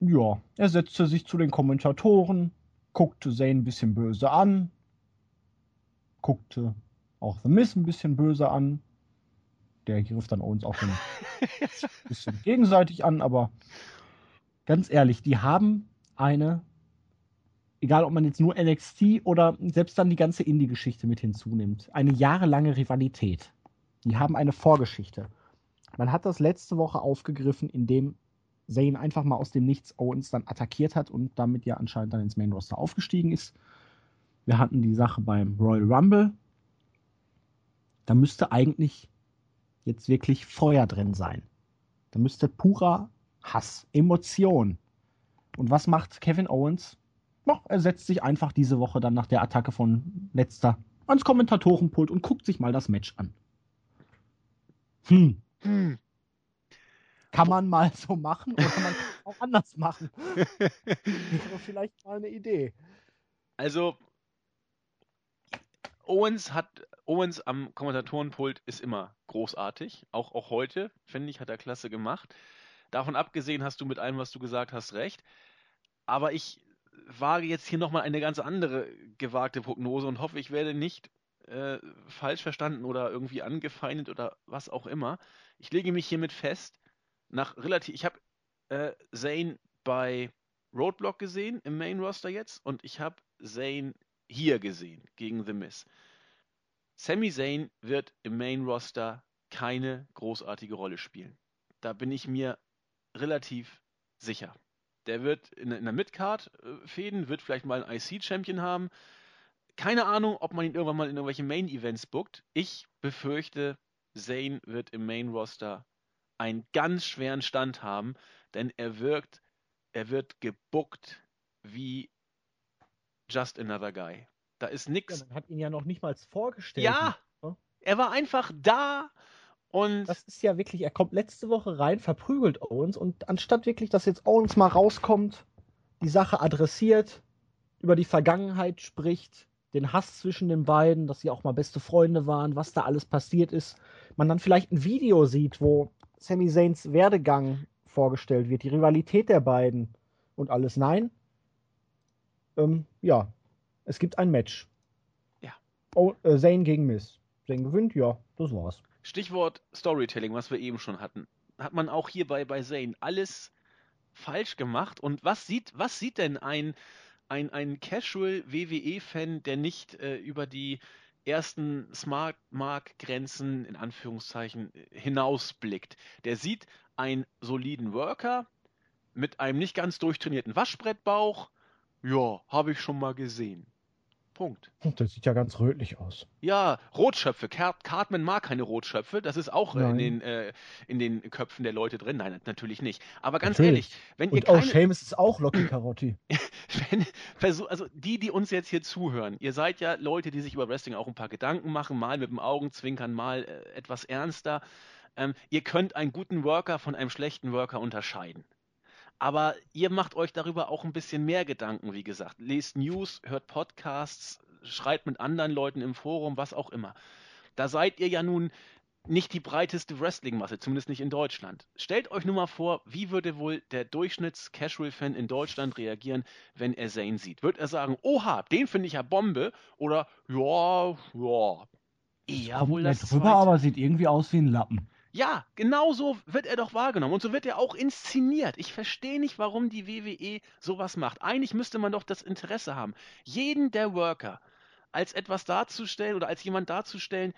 Ja, er setzte sich zu den Kommentatoren, guckte Zane ein bisschen böse an, guckte auch The Miss ein bisschen böse an. Der griff dann uns auch ein [laughs] bisschen gegenseitig an, aber ganz ehrlich, die haben eine, egal ob man jetzt nur NXT oder selbst dann die ganze Indie-Geschichte mit hinzunimmt, eine jahrelange Rivalität. Die haben eine Vorgeschichte. Man hat das letzte Woche aufgegriffen, indem Zane einfach mal aus dem Nichts Owens dann attackiert hat und damit ja anscheinend dann ins Main Roster aufgestiegen ist. Wir hatten die Sache beim Royal Rumble. Da müsste eigentlich jetzt wirklich Feuer drin sein. Da müsste purer Hass, Emotion. Und was macht Kevin Owens? No, er setzt sich einfach diese Woche dann nach der Attacke von letzter ans Kommentatorenpult und guckt sich mal das Match an. Hm. hm. Kann man mal [laughs] so machen oder man kann es auch anders machen. [laughs] Wäre vielleicht mal eine Idee. Also, Owens hat Owens am Kommentatorenpult ist immer großartig. Auch, auch heute, finde ich, hat er klasse gemacht. Davon abgesehen hast du mit allem, was du gesagt hast, recht. Aber ich wage jetzt hier nochmal eine ganz andere gewagte Prognose und hoffe, ich werde nicht äh, falsch verstanden oder irgendwie angefeindet oder was auch immer. Ich lege mich hiermit fest, nach relativ, ich habe äh, Zane bei Roadblock gesehen im Main Roster jetzt und ich habe Zane hier gesehen gegen The Miz. Sami Zayn wird im Main Roster keine großartige Rolle spielen. Da bin ich mir relativ sicher. Der wird in, in der Midcard äh, fäden, wird vielleicht mal einen IC-Champion haben. Keine Ahnung, ob man ihn irgendwann mal in irgendwelche Main-Events bookt. Ich befürchte, Zane wird im Main Roster einen ganz schweren Stand haben, denn er wirkt, er wird gebuckt wie just another guy. Da ist nichts. Ja, man hat ihn ja noch nicht mal vorgestellt. Ja, ne? er war einfach da und. Das ist ja wirklich, er kommt letzte Woche rein, verprügelt Owens und anstatt wirklich, dass jetzt Owens mal rauskommt, die Sache adressiert, über die Vergangenheit spricht, den Hass zwischen den beiden, dass sie auch mal beste Freunde waren, was da alles passiert ist, man dann vielleicht ein Video sieht, wo Sami Zayns Werdegang vorgestellt wird, die Rivalität der beiden und alles. Nein. Ähm, ja, es gibt ein Match. Ja. Oh, äh, Zayn gegen Miss. Zayn gewinnt, ja, das war's. Stichwort Storytelling, was wir eben schon hatten. Hat man auch hier bei, bei Zayn alles falsch gemacht? Und was sieht, was sieht denn ein, ein, ein Casual WWE-Fan, der nicht äh, über die ersten Smart Mark Grenzen in Anführungszeichen hinausblickt. Der sieht einen soliden Worker mit einem nicht ganz durchtrainierten Waschbrettbauch. Ja, habe ich schon mal gesehen. Punkt. Das sieht ja ganz rötlich aus. Ja, Rotschöpfe. Cartman mag keine Rotschöpfe. Das ist auch äh, in den, äh, in den Köpfen der Leute drin. Nein, natürlich nicht. Aber ganz natürlich. ehrlich, wenn Und ihr keine... Oh, Seamus ist auch Locky Karotti. [laughs] wenn, also die, die uns jetzt hier zuhören, ihr seid ja Leute, die sich über Wrestling auch ein paar Gedanken machen, mal mit dem Augenzwinkern, mal äh, etwas ernster. Ähm, ihr könnt einen guten Worker von einem schlechten Worker unterscheiden. Aber ihr macht euch darüber auch ein bisschen mehr Gedanken, wie gesagt. Lest News, hört Podcasts, schreibt mit anderen Leuten im Forum, was auch immer. Da seid ihr ja nun nicht die breiteste Wrestling-Masse, zumindest nicht in Deutschland. Stellt euch nur mal vor, wie würde wohl der Durchschnitts-Casual-Fan in Deutschland reagieren, wenn er Zane sieht? Wird er sagen, oha, den finde ich ja Bombe? Oder, ja, ja. Eher wohl das drüber, aber sieht irgendwie aus wie ein Lappen. Ja, genau so wird er doch wahrgenommen und so wird er auch inszeniert. Ich verstehe nicht, warum die WWE sowas macht. Eigentlich müsste man doch das Interesse haben, jeden der Worker als etwas darzustellen oder als jemand darzustellen,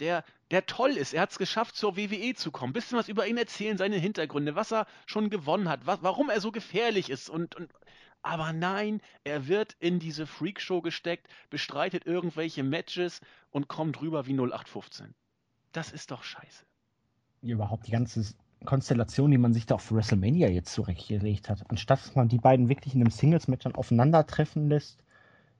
der, der toll ist. Er hat es geschafft, zur WWE zu kommen. Bisschen was über ihn erzählen, seine Hintergründe, was er schon gewonnen hat, was, warum er so gefährlich ist und, und aber nein, er wird in diese Freakshow gesteckt, bestreitet irgendwelche Matches und kommt rüber wie 0815. Das ist doch scheiße überhaupt die ganze Konstellation, die man sich da auf WrestleMania jetzt zurechtgelegt hat, anstatt dass man die beiden wirklich in einem Singles-Match dann aufeinandertreffen lässt,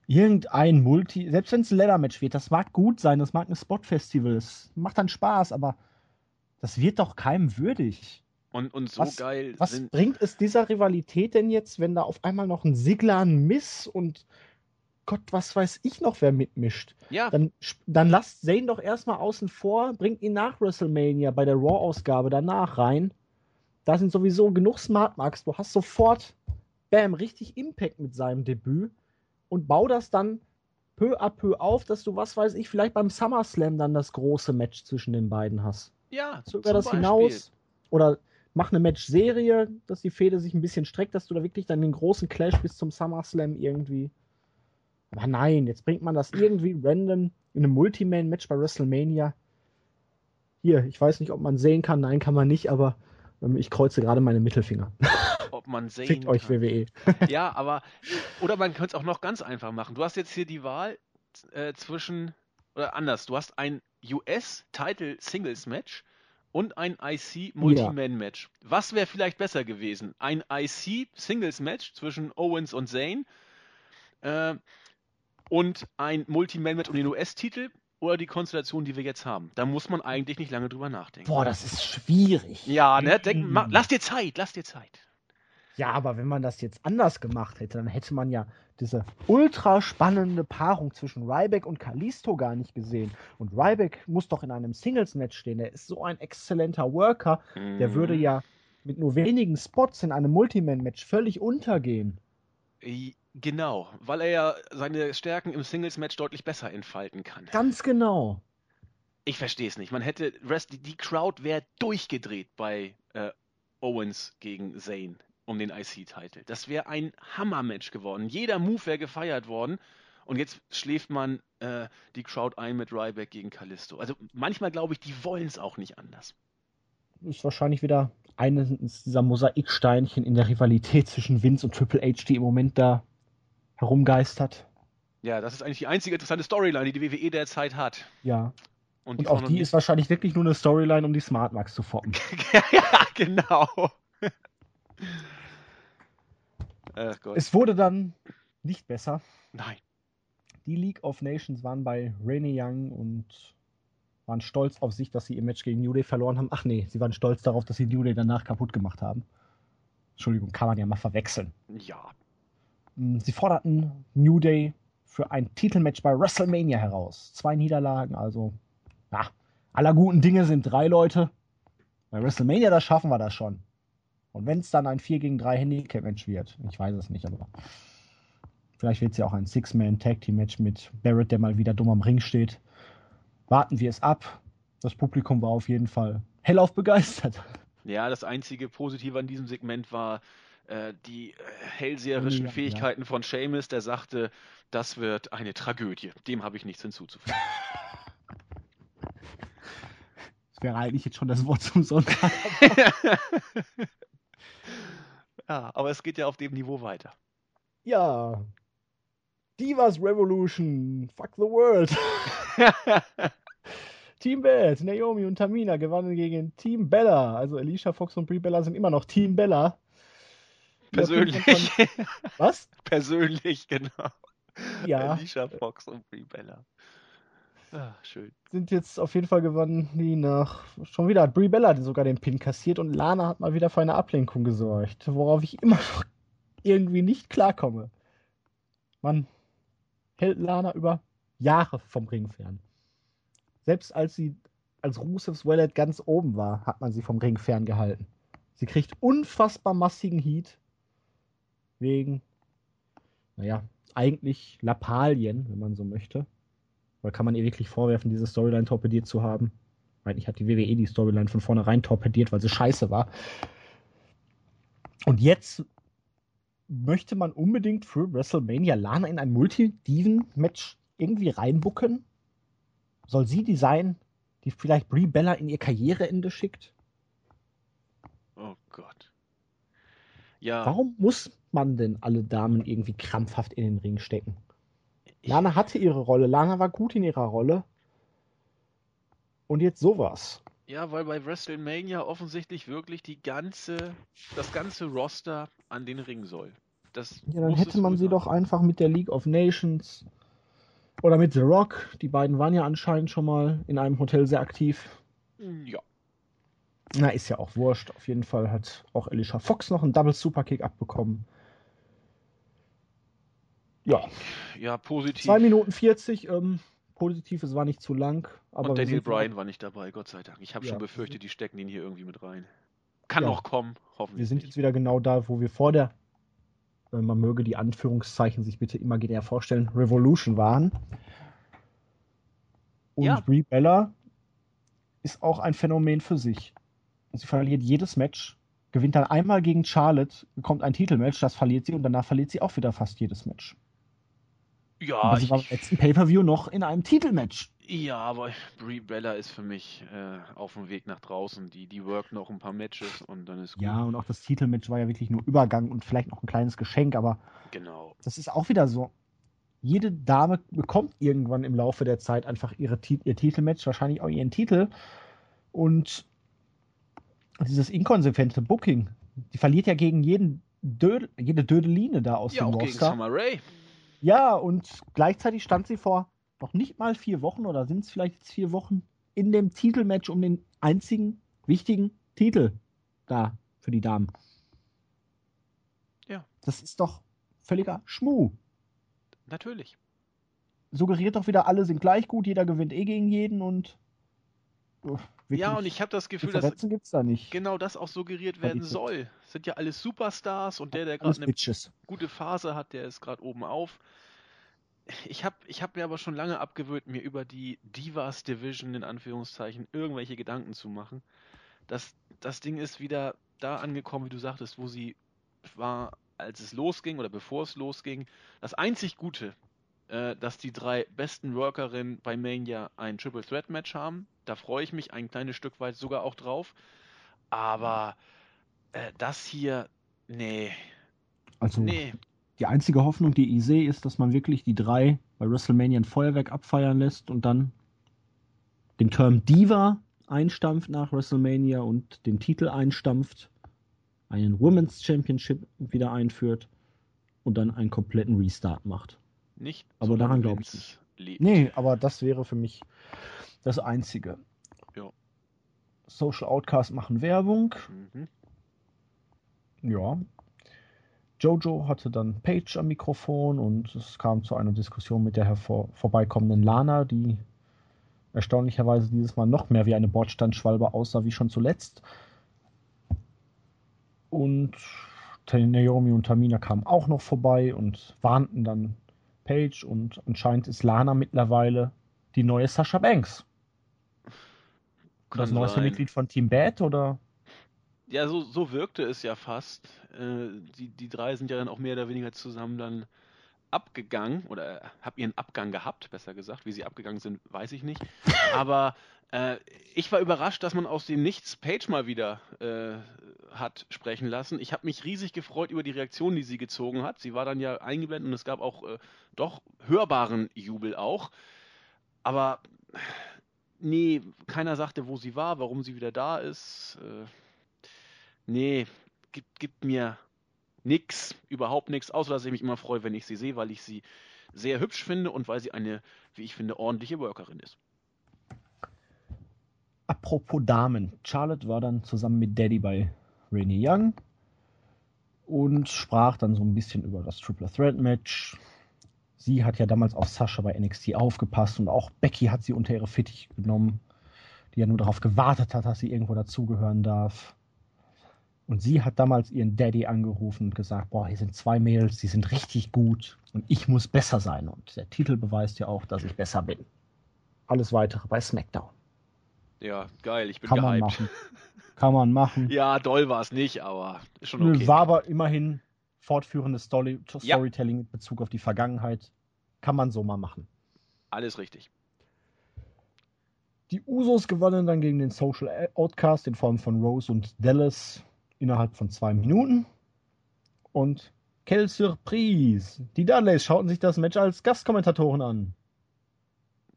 irgendein Multi, selbst wenn es ein Leather-Match wird, das mag gut sein, das mag ein Spot-Festival, es macht dann Spaß, aber das wird doch keinem würdig. Und, und so was, geil. Was bringt es dieser Rivalität denn jetzt, wenn da auf einmal noch ein Sigler, ein Miss und Gott, was weiß ich noch, wer mitmischt. Ja. Dann, dann lasst Zane doch erstmal außen vor, bringt ihn nach WrestleMania bei der Raw-Ausgabe danach rein. Da sind sowieso genug Smart Marks. Du hast sofort, bam, richtig Impact mit seinem Debüt und bau das dann peu à peu auf, dass du, was weiß ich, vielleicht beim SummerSlam dann das große Match zwischen den beiden hast. Ja, so über das Beispiel. hinaus. Oder mach eine Match-Serie, dass die Fehde sich ein bisschen streckt, dass du da wirklich dann den großen Clash bis zum SummerSlam irgendwie aber nein, jetzt bringt man das irgendwie random in einem Multiman-Match bei WrestleMania. Hier, ich weiß nicht, ob man sehen kann. Nein, kann man nicht, aber ähm, ich kreuze gerade meine Mittelfinger. [laughs] Ob man sehen Fickt euch kann. WWE. [laughs] ja, aber, oder man könnte es auch noch ganz einfach machen. Du hast jetzt hier die Wahl äh, zwischen, oder anders, du hast ein US-Title-Singles-Match und ein IC-Multiman-Match. Ja. Was wäre vielleicht besser gewesen? Ein IC-Singles-Match zwischen Owens und Zane äh, und ein Multi-Man-Match um den US-Titel oder die Konstellation, die wir jetzt haben. Da muss man eigentlich nicht lange drüber nachdenken. Boah, das ist schwierig. Ja, ne? Denk, ma, lass dir Zeit, lass dir Zeit. Ja, aber wenn man das jetzt anders gemacht hätte, dann hätte man ja diese ultra spannende Paarung zwischen Ryback und Kalisto gar nicht gesehen. Und Ryback muss doch in einem Singles-Match stehen. Der ist so ein exzellenter Worker. Mm. Der würde ja mit nur wenigen Spots in einem Multiman-Match völlig untergehen. Genau, weil er ja seine Stärken im Singles-Match deutlich besser entfalten kann. Ganz genau. Ich verstehe es nicht. Man hätte, die Crowd wäre durchgedreht bei äh, Owens gegen Zane um den IC-Titel. Das wäre ein Hammer-Match geworden. Jeder Move wäre gefeiert worden. Und jetzt schläft man äh, die Crowd ein mit Ryback gegen Kalisto. Also manchmal glaube ich, die wollen es auch nicht anders. Ist wahrscheinlich wieder eines dieser Mosaiksteinchen in der Rivalität zwischen Vince und Triple H, die im Moment da herumgeistert. Ja, das ist eigentlich die einzige interessante Storyline, die die WWE derzeit hat. Ja. Und, und auch die ist wahrscheinlich wirklich nur eine Storyline, um die Smart Max zu foppen. [laughs] ja, genau. [laughs] es wurde dann nicht besser. Nein. Die League of Nations waren bei Renee Young und waren stolz auf sich, dass sie ihr Match gegen New Day verloren haben. Ach nee, sie waren stolz darauf, dass sie New Day danach kaputt gemacht haben. Entschuldigung, kann man ja mal verwechseln. Ja, sie forderten New Day für ein Titelmatch bei WrestleMania heraus. Zwei Niederlagen, also ja, aller guten Dinge sind drei Leute. Bei WrestleMania, das schaffen wir das schon. Und wenn es dann ein 4 gegen 3 Handicap-Match wird, ich weiß es nicht, aber vielleicht wird es ja auch ein Six-Man-Tag-Team-Match mit Barrett, der mal wieder dumm am Ring steht. Warten wir es ab. Das Publikum war auf jeden Fall hellauf begeistert. Ja, das einzige Positive an diesem Segment war, äh, die äh, hellseherischen ja, Fähigkeiten ja. von Seamus, der sagte, das wird eine Tragödie. Dem habe ich nichts hinzuzufügen. [laughs] Das wäre eigentlich jetzt schon das Wort zum Sonntag. [laughs] ja, aber es geht ja auf dem Niveau weiter. Ja. Divas Revolution, fuck the world. [laughs] Team Bad, Naomi und Tamina gewannen gegen Team Bella. Also Alicia Fox und Brie Bella sind immer noch Team Bella. Persönlich. Von... [laughs] Was? Persönlich, genau. Ja. Alicia Fox und Brie Bella. Ach, schön. Sind jetzt auf jeden Fall gewonnen, die nach. Schon wieder hat Brie Bella sogar den Pin kassiert und Lana hat mal wieder für eine Ablenkung gesorgt, worauf ich immer noch irgendwie nicht klarkomme. Man hält Lana über Jahre vom Ring fern. Selbst als sie als Rusevs Wallet ganz oben war, hat man sie vom Ring ferngehalten. Sie kriegt unfassbar massigen Heat wegen, naja, eigentlich Lappalien, wenn man so möchte. Weil kann man ihr wirklich vorwerfen, diese Storyline torpediert zu haben? Eigentlich hat die WWE die Storyline von vornherein torpediert, weil sie scheiße war. Und jetzt möchte man unbedingt für WrestleMania Lana in ein Multi-Diven-Match irgendwie reinbucken? Soll sie die sein, die vielleicht Brie Bella in ihr Karriereende schickt? Oh Gott. Ja. Warum muss man denn alle Damen irgendwie krampfhaft in den Ring stecken? Lana hatte ihre Rolle, Lana war gut in ihrer Rolle. Und jetzt sowas. Ja, weil bei WrestleMania offensichtlich wirklich die ganze, das ganze Roster an den Ring soll. Das ja, dann hätte man sie doch einfach mit der League of Nations oder mit The Rock. Die beiden waren ja anscheinend schon mal in einem Hotel sehr aktiv. Hm, ja. Na, ist ja auch wurscht. Auf jeden Fall hat auch Alicia Fox noch einen Double Superkick abbekommen. Ja. Ja, positiv. 2 Minuten 40. Ähm, positiv, es war nicht zu lang. Und Daniel Bryan war nicht dabei, Gott sei Dank. Ich habe ja, schon befürchtet, die stecken ihn hier irgendwie mit rein. Kann ja. noch kommen, hoffentlich. Wir sind jetzt wieder genau da, wo wir vor der, äh, man möge die Anführungszeichen sich bitte imaginär vorstellen, Revolution waren. Und ja. Brie Bella ist auch ein Phänomen für sich. Sie verliert jedes Match, gewinnt dann einmal gegen Charlotte, bekommt ein Titelmatch, das verliert sie und danach verliert sie auch wieder fast jedes Match. Ja, aber sie war beim letzten Pay-Per-View noch in einem Titelmatch. Ja, aber Brie Bella ist für mich äh, auf dem Weg nach draußen. Die, die workt noch ein paar Matches und dann ist gut. Ja, und auch das Titelmatch war ja wirklich nur Übergang und vielleicht noch ein kleines Geschenk, aber genau. das ist auch wieder so. Jede Dame bekommt irgendwann im Laufe der Zeit einfach ihre, ihr Titelmatch, wahrscheinlich auch ihren Titel. Und dieses inkonsequente Booking, die verliert ja gegen jeden Dödel, jede Dödeline da aus ja, dem auch Roster. Gegen Summer Ray. Ja, und gleichzeitig stand sie vor noch nicht mal vier Wochen oder sind es vielleicht jetzt vier Wochen in dem Titelmatch um den einzigen wichtigen Titel da für die Damen. Ja. Das ist doch völliger Schmuh. Natürlich. Suggeriert doch wieder, alle sind gleich gut, jeder gewinnt eh gegen jeden und. Uh, ja, und ich habe das Gefühl, dass gibt's da nicht. genau das auch suggeriert werden soll. Das sind ja alles Superstars und der, der gerade eine Bitches. gute Phase hat, der ist gerade oben auf. Ich habe ich hab mir aber schon lange abgewöhnt, mir über die Divas Division in Anführungszeichen irgendwelche Gedanken zu machen. Das, das Ding ist wieder da angekommen, wie du sagtest, wo sie war, als es losging oder bevor es losging. Das einzig Gute, äh, dass die drei besten Workerinnen bei Mania ein Triple Threat Match haben. Da freue ich mich ein kleines Stück weit sogar auch drauf. Aber äh, das hier, nee. Also, nee. die einzige Hoffnung, die ich sehe, ist, dass man wirklich die drei bei WrestleMania ein Feuerwerk abfeiern lässt und dann den Term Diva einstampft nach WrestleMania und den Titel einstampft, einen Women's Championship wieder einführt und dann einen kompletten Restart macht. Nicht. Aber daran glaube ich nicht. Lebt. Nee, aber das wäre für mich das Einzige. Ja. Social Outcast machen Werbung. Mhm. Ja. Jojo hatte dann Page am Mikrofon und es kam zu einer Diskussion mit der hervor vorbeikommenden Lana, die erstaunlicherweise dieses Mal noch mehr wie eine Bordstandschwalbe aussah wie schon zuletzt. Und Naomi und Tamina kamen auch noch vorbei und warnten dann Page und anscheinend ist Lana mittlerweile die neue Sasha Banks. Kann das neueste Mitglied von Team Bad oder? Ja, so, so wirkte es ja fast. Äh, die, die drei sind ja dann auch mehr oder weniger zusammen dann abgegangen oder hab ihren Abgang gehabt, besser gesagt. Wie sie abgegangen sind, weiß ich nicht. [laughs] Aber äh, ich war überrascht, dass man aus dem Nichts Page mal wieder äh, hat sprechen lassen. Ich habe mich riesig gefreut über die Reaktion, die sie gezogen hat. Sie war dann ja eingeblendet und es gab auch äh, doch hörbaren Jubel auch. Aber nee, keiner sagte, wo sie war, warum sie wieder da ist. Äh, nee, gibt, gibt mir nix, überhaupt nichts, außer dass ich mich immer freue, wenn ich sie sehe, weil ich sie sehr hübsch finde und weil sie eine, wie ich finde, ordentliche Workerin ist. Apropos Damen, Charlotte war dann zusammen mit Daddy bei Rainy Young und sprach dann so ein bisschen über das Triple Threat Match. Sie hat ja damals auf Sascha bei NXT aufgepasst und auch Becky hat sie unter ihre Fittich genommen, die ja nur darauf gewartet hat, dass sie irgendwo dazugehören darf. Und sie hat damals ihren Daddy angerufen und gesagt, boah, hier sind zwei Mädels, die sind richtig gut und ich muss besser sein. Und der Titel beweist ja auch, dass ich besser bin. Alles weitere bei SmackDown. Ja, geil, ich bin Kann man gehypt. machen. [laughs] Kann man machen. Ja, doll war es nicht, aber schon okay. War aber immerhin fortführendes Story Ja. Storytelling mit Bezug auf die Vergangenheit. Kann man so mal machen. Alles richtig. Die Usos gewannen dann gegen den Social Outcast in Form von Rose und Dallas innerhalb von zwei Minuten. Und quelle Surprise! Die Dudleys schauten sich das Match als Gastkommentatoren an.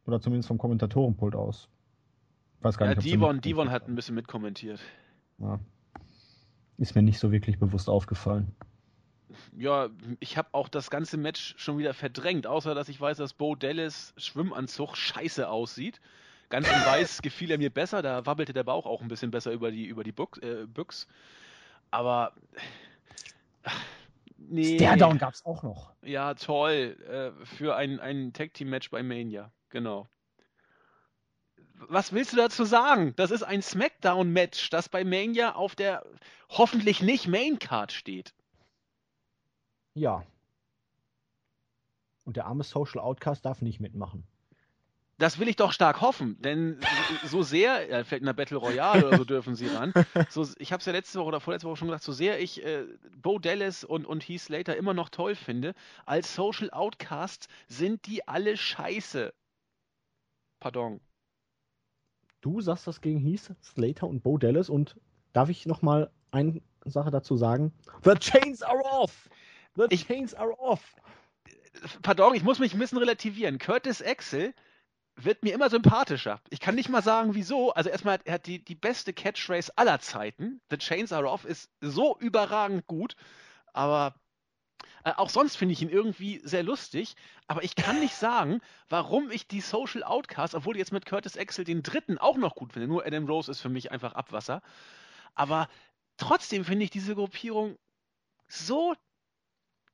Oder zumindest vom Kommentatorenpult aus. Weiß gar Ja, nicht, mit- Devon hat ein bisschen mitkommentiert. Ja. Ist mir nicht so wirklich bewusst aufgefallen. Ja, ich habe auch das ganze Match schon wieder verdrängt, außer dass ich weiß, dass Bo Dallas Schwimmanzug scheiße aussieht. Ganz in weiß [laughs] gefiel er mir besser, da wabbelte der Bauch auch ein bisschen besser über die, über die Büchs, äh, Büchs. Aber. ach, Nee. Stairdown gab's auch noch. Ja, toll. Äh, für ein, ein Tag-Team-Match bei Mania. Genau. Was willst du dazu sagen? Das ist ein Smackdown-Match, das bei Mania auf der hoffentlich nicht Main-Card steht. Ja. Und der arme Social Outcast darf nicht mitmachen. Das will ich doch stark hoffen, denn so- sehr, ja, vielleicht in der Battle Royale oder so [laughs] dürfen sie ran. So, ich habe es ja letzte Woche oder vorletzte Woche schon gesagt, so sehr ich äh, Bo Dallas und, und Heath Slater immer noch toll finde, als Social Outcasts sind die alle scheiße. Pardon. Du sagst das gegen Heath Slater und Bo Dallas und darf ich noch mal eine Sache dazu sagen? The chains are off! The Ich- chains are off! Pardon, ich muss mich ein bisschen relativieren. Curtis Axel wird mir immer sympathischer. Ich kann nicht mal sagen, wieso. Also erstmal, er hat die, die beste Catchphrase aller Zeiten. The Chains Are Off ist so überragend gut. Aber äh, auch sonst finde ich ihn irgendwie sehr lustig. Aber ich kann nicht sagen, warum ich die Social Outcasts, obwohl ich jetzt mit Curtis Axel den dritten auch noch gut finde. Nur Adam Rose ist für mich einfach Abwasser. Aber trotzdem finde ich diese Gruppierung so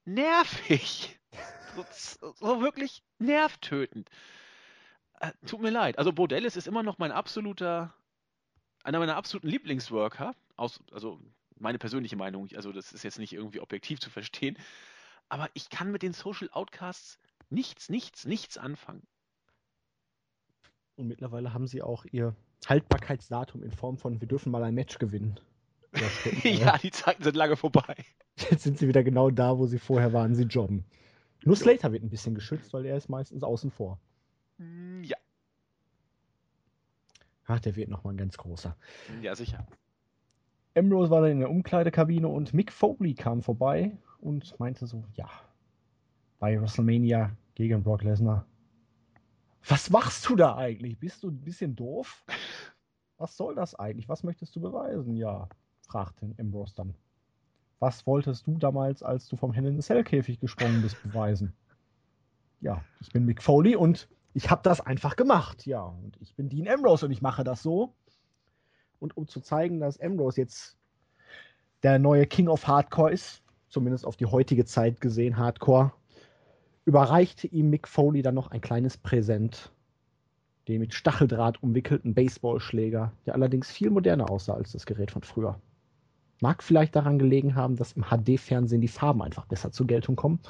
nervig. So, so wirklich nervtötend. Äh, tut mir leid. Also Bodellis ist immer noch mein absoluter, einer meiner absoluten Lieblingsworker. Aus, also meine persönliche Meinung. Also das ist jetzt nicht irgendwie objektiv zu verstehen. Aber ich kann mit den Social Outcasts nichts, nichts, nichts anfangen. Und mittlerweile haben sie auch ihr Haltbarkeitsdatum in Form von wir dürfen mal ein Match gewinnen. ja, [laughs] die Zeiten sind lange vorbei. Jetzt sind sie wieder genau da, wo sie vorher waren. Sie jobben. Nur Slater wird ein bisschen geschützt, weil er ist meistens außen vor. Hm, Ja, Ach, der wird nochmal ein ganz großer. ja, sicher. Ambrose war dann in der Umkleidekabine und Mick Foley kam vorbei und meinte so, ja, bei WrestleMania gegen Brock Lesnar. Was machst du da eigentlich? Bist du ein bisschen doof? Was soll das eigentlich? Was möchtest du beweisen? Ja, fragte Ambrose dann. Was wolltest du damals, als du vom Hell in the Cell Käfig gesprungen bist, beweisen? Ja, ich bin Mick Foley und ich habe das einfach gemacht. Ja, und ich bin Dean Ambrose und ich mache das so. Und um zu zeigen, dass Ambrose jetzt der neue King of Hardcore ist, zumindest auf die heutige Zeit gesehen, Hardcore, überreichte ihm Mick Foley dann noch ein kleines Präsent. Den mit Stacheldraht umwickelten Baseballschläger, der allerdings viel moderner aussah als das Gerät von früher. Mag vielleicht daran gelegen haben, dass im HD-Fernsehen die Farben einfach besser zur Geltung kommen.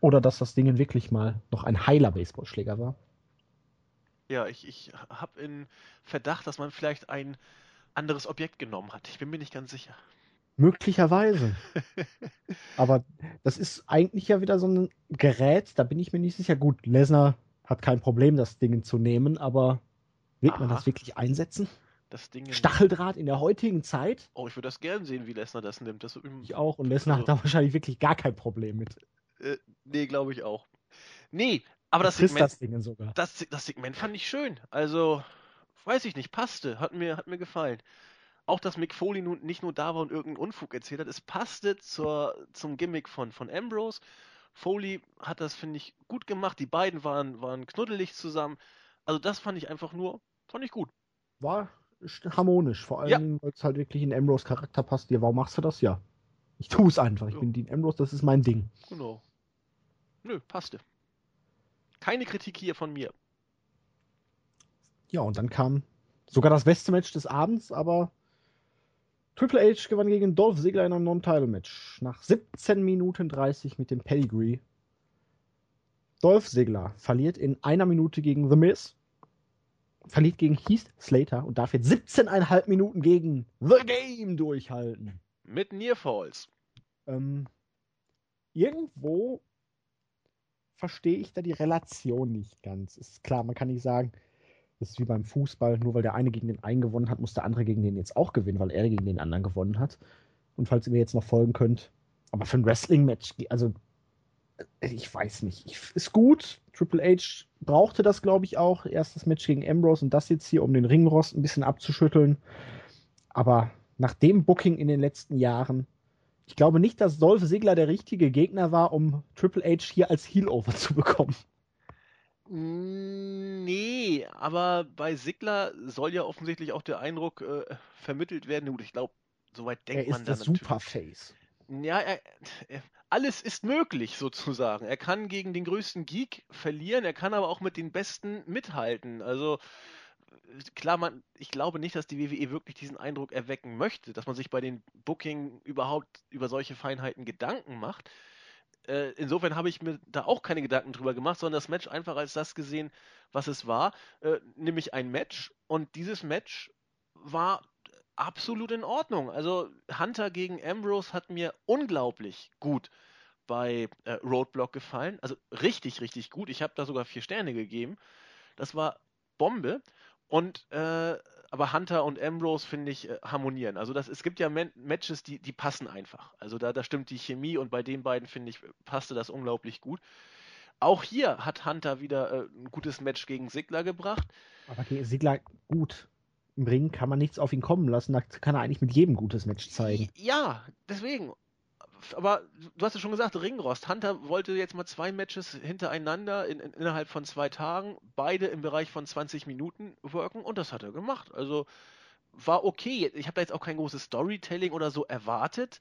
Oder dass das Ding wirklich mal noch ein heiler Baseballschläger war. Ja, ich, ich habe in Verdacht, dass man vielleicht ein anderes Objekt genommen hat. Ich bin mir nicht ganz sicher. Möglicherweise. [laughs] Aber das ist eigentlich ja wieder so ein Gerät, da bin ich mir nicht sicher. Gut, Lesnar hat kein Problem, das Ding zu nehmen, aber wird man Aha. das wirklich einsetzen? das Ding. Stacheldraht in der heutigen Zeit? Oh, ich würde das gern sehen, wie Lesnar das nimmt. Das ich auch. Und Lesnar also, hat da wahrscheinlich wirklich gar kein Problem mit. Äh, nee, glaube ich auch. Nee, aber das Segment, das, Ding sogar. Das, das Segment fand ich schön. Also, weiß ich nicht, passte. Hat mir, hat mir gefallen. Auch, dass Mick Foley nun nicht nur da war und irgendeinen Unfug erzählt hat, es passte zur, zum Gimmick von, von Ambrose. Foley hat das, finde ich, gut gemacht. Die beiden waren, waren knuddelig zusammen. Also, das fand ich einfach nur, fand ich gut. War harmonisch, vor allem, ja. weil es halt wirklich in Ambrose Charakter passt. Ja, warum machst du das? Ja. Ich tue es einfach. Ich ja. bin Dean Ambrose, das ist mein Ding. Genau. Nö, passte. Keine Kritik hier von mir. Ja, und dann kam sogar das beste Match des Abends, aber Triple H gewann gegen Dolph Ziggler in einem Non-Title-Match. Nach 17 Minuten 30 mit dem Pedigree. Dolph Ziggler verliert in einer Minute gegen The Miz, verliert gegen Heath Slater und darf jetzt 17,5 Minuten gegen The Game durchhalten. Mit Nearfalls. Ähm, irgendwo verstehe ich da die Relation nicht ganz. Ist klar, man kann nicht sagen, das ist wie beim Fußball, nur weil der eine gegen den einen gewonnen hat, muss der andere gegen den jetzt auch gewinnen, weil er gegen den anderen gewonnen hat. Und falls ihr mir jetzt noch folgen könnt, aber für ein Wrestling-Match, also äh, ich weiß nicht. Ich, ist gut. Triple H brauchte das, glaube ich, auch. Erstes Match gegen Ambrose und das jetzt hier, um den Ringrost ein bisschen abzuschütteln. Aber nach dem Booking in den letzten Jahren ich glaube nicht, dass Dolph Ziggler der richtige Gegner war, um Triple H hier als Heel-Over zu bekommen. Nee, aber bei Sigler soll ja offensichtlich auch der Eindruck äh, vermittelt werden. Gut, ich glaube, soweit denkt er man ist dann. Der Superface. Ja, er, er, alles ist möglich sozusagen. Er kann gegen den größten Geek verlieren, er kann aber auch mit den Besten mithalten. Also klar, man, ich glaube nicht, dass die WWE wirklich diesen Eindruck erwecken möchte, dass man sich bei den Booking überhaupt über solche Feinheiten Gedanken macht. Äh, insofern habe ich mir da auch keine Gedanken drüber gemacht, sondern das Match einfach als das gesehen, was es war, äh, nämlich ein Match. Und dieses Match war absolut in Ordnung. Also Hunter gegen Ambrose hat mir unglaublich gut bei äh, Roadblock gefallen. Also richtig, richtig gut. Ich habe da sogar vier Sterne gegeben. Das war Bombe. Und äh, aber Hunter und Ambrose finde ich äh, harmonieren. Also das, es gibt ja Man Matches, die, die passen einfach. Also da, da stimmt die Chemie und bei den beiden finde ich passte das unglaublich gut. Auch hier hat Hunter wieder äh, ein gutes Match gegen Sigler gebracht. Aber gegen Sigler gut. Im Ring kann man nichts auf ihn kommen lassen. Da kann er eigentlich mit jedem gutes Match zeigen. Ja, deswegen aber du hast ja schon gesagt, Ringrost. Hunter wollte jetzt mal zwei Matches hintereinander in, in, innerhalb von zwei Tagen, beide im Bereich von 20 Minuten worken und das hat er gemacht. Also war okay. Ich habe da jetzt auch kein großes Storytelling oder so erwartet.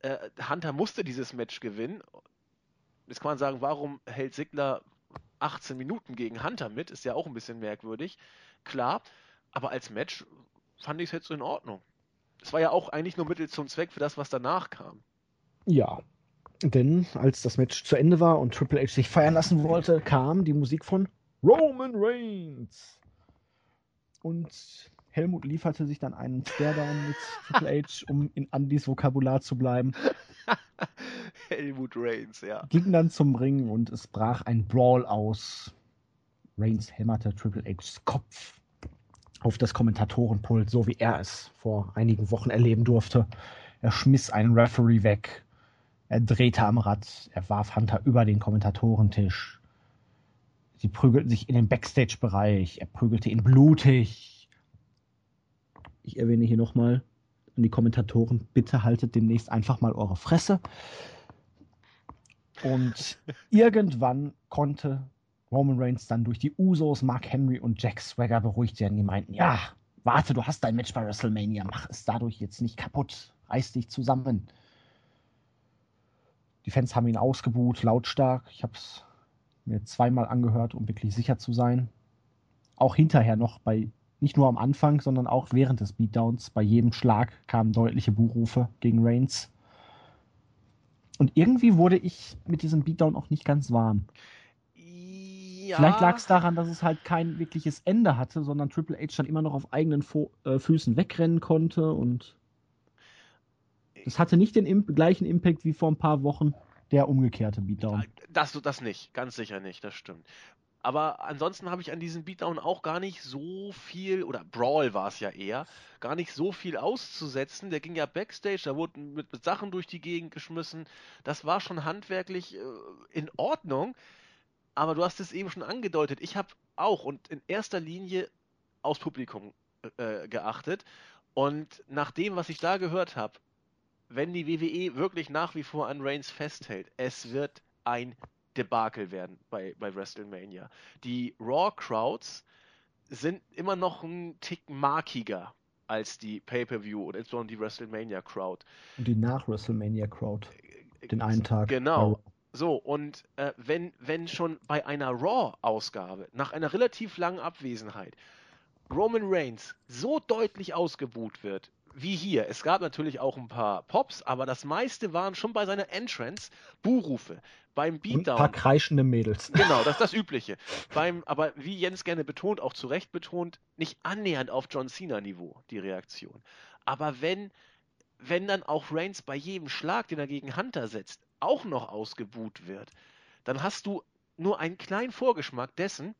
Äh, Hunter musste dieses Match gewinnen. Jetzt kann man sagen, warum hält Sigler 18 Minuten gegen Hunter mit? Ist ja auch ein bisschen merkwürdig. Klar, aber als Match fand ich es jetzt so in Ordnung. Es war ja auch eigentlich nur Mittel zum Zweck für das, was danach kam. Ja, denn als das Match zu Ende war und Triple H sich feiern lassen wollte, kam die Musik von Roman Reigns. Und Helmut lieferte sich dann einen Stairdown mit [laughs] Triple H, um in Andys Vokabular zu bleiben. [laughs] Helmut Reigns, ja. Ging dann zum Ring und es brach ein Brawl aus. Reigns hämmerte Triple Hs Kopf auf das Kommentatorenpult, so wie er es vor einigen Wochen erleben durfte. Er schmiss einen Referee weg er drehte am Rad, er warf Hunter über den Kommentatorentisch. Sie prügelten sich in den Backstage-Bereich, er prügelte ihn blutig. Ich erwähne hier nochmal an die Kommentatoren, bitte haltet demnächst einfach mal eure Fresse. Und [laughs] irgendwann konnte Roman Reigns dann durch die Usos, Mark Henry und Jack Swagger beruhigt werden. Die meinten, ja, warte, du hast dein Match bei WrestleMania, mach es dadurch jetzt nicht kaputt, reiß dich zusammen. Die Fans haben ihn ausgebuht, lautstark. Ich habe es mir zweimal angehört, um wirklich sicher zu sein. Auch hinterher noch bei, nicht nur am Anfang, sondern auch während des Beatdowns, bei jedem Schlag kamen deutliche Buhrufe gegen Reigns. Und irgendwie wurde ich mit diesem Beatdown auch nicht ganz warm. Ja. Vielleicht lag es daran, dass es halt kein wirkliches Ende hatte, sondern Triple H dann immer noch auf eigenen Fo äh, Füßen wegrennen konnte und es hatte nicht den imp gleichen Impact wie vor ein paar Wochen der umgekehrte Beatdown. Das, das nicht, ganz sicher nicht, das stimmt. Aber ansonsten habe ich an diesem Beatdown auch gar nicht so viel, oder Brawl war es ja eher, gar nicht so viel auszusetzen. Der ging ja Backstage, da wurden mit, mit Sachen durch die Gegend geschmissen. Das war schon handwerklich äh, in Ordnung. Aber du hast es eben schon angedeutet. Ich habe auch und in erster Linie aufs Publikum äh, geachtet. Und nach dem, was ich da gehört habe, wenn die WWE wirklich nach wie vor an Reigns festhält, es wird ein Debakel werden bei, bei WrestleMania. Die Raw-Crowds sind immer noch ein Tick markiger als die Pay-Per-View und insbesondere die WrestleMania-Crowd. Und die nach-WrestleMania-Crowd. Den einen Tag. Genau. So, und äh, wenn, wenn schon bei einer Raw-Ausgabe, nach einer relativ langen Abwesenheit, Roman Reigns so deutlich ausgebuht wird, wie hier. Es gab natürlich auch ein paar Pops, aber das meiste waren schon bei seiner Entrance Buhrufe. Beim Beatdown. ein paar kreischende Mädels. [laughs] Genau, das ist das Übliche. Beim, aber wie Jens gerne betont, auch zu Recht betont, nicht annähernd auf John Cena-Niveau, die Reaktion. Aber wenn, wenn dann auch Reigns bei jedem Schlag, den er gegen Hunter setzt, auch noch ausgebuht wird, dann hast du nur einen kleinen Vorgeschmack dessen,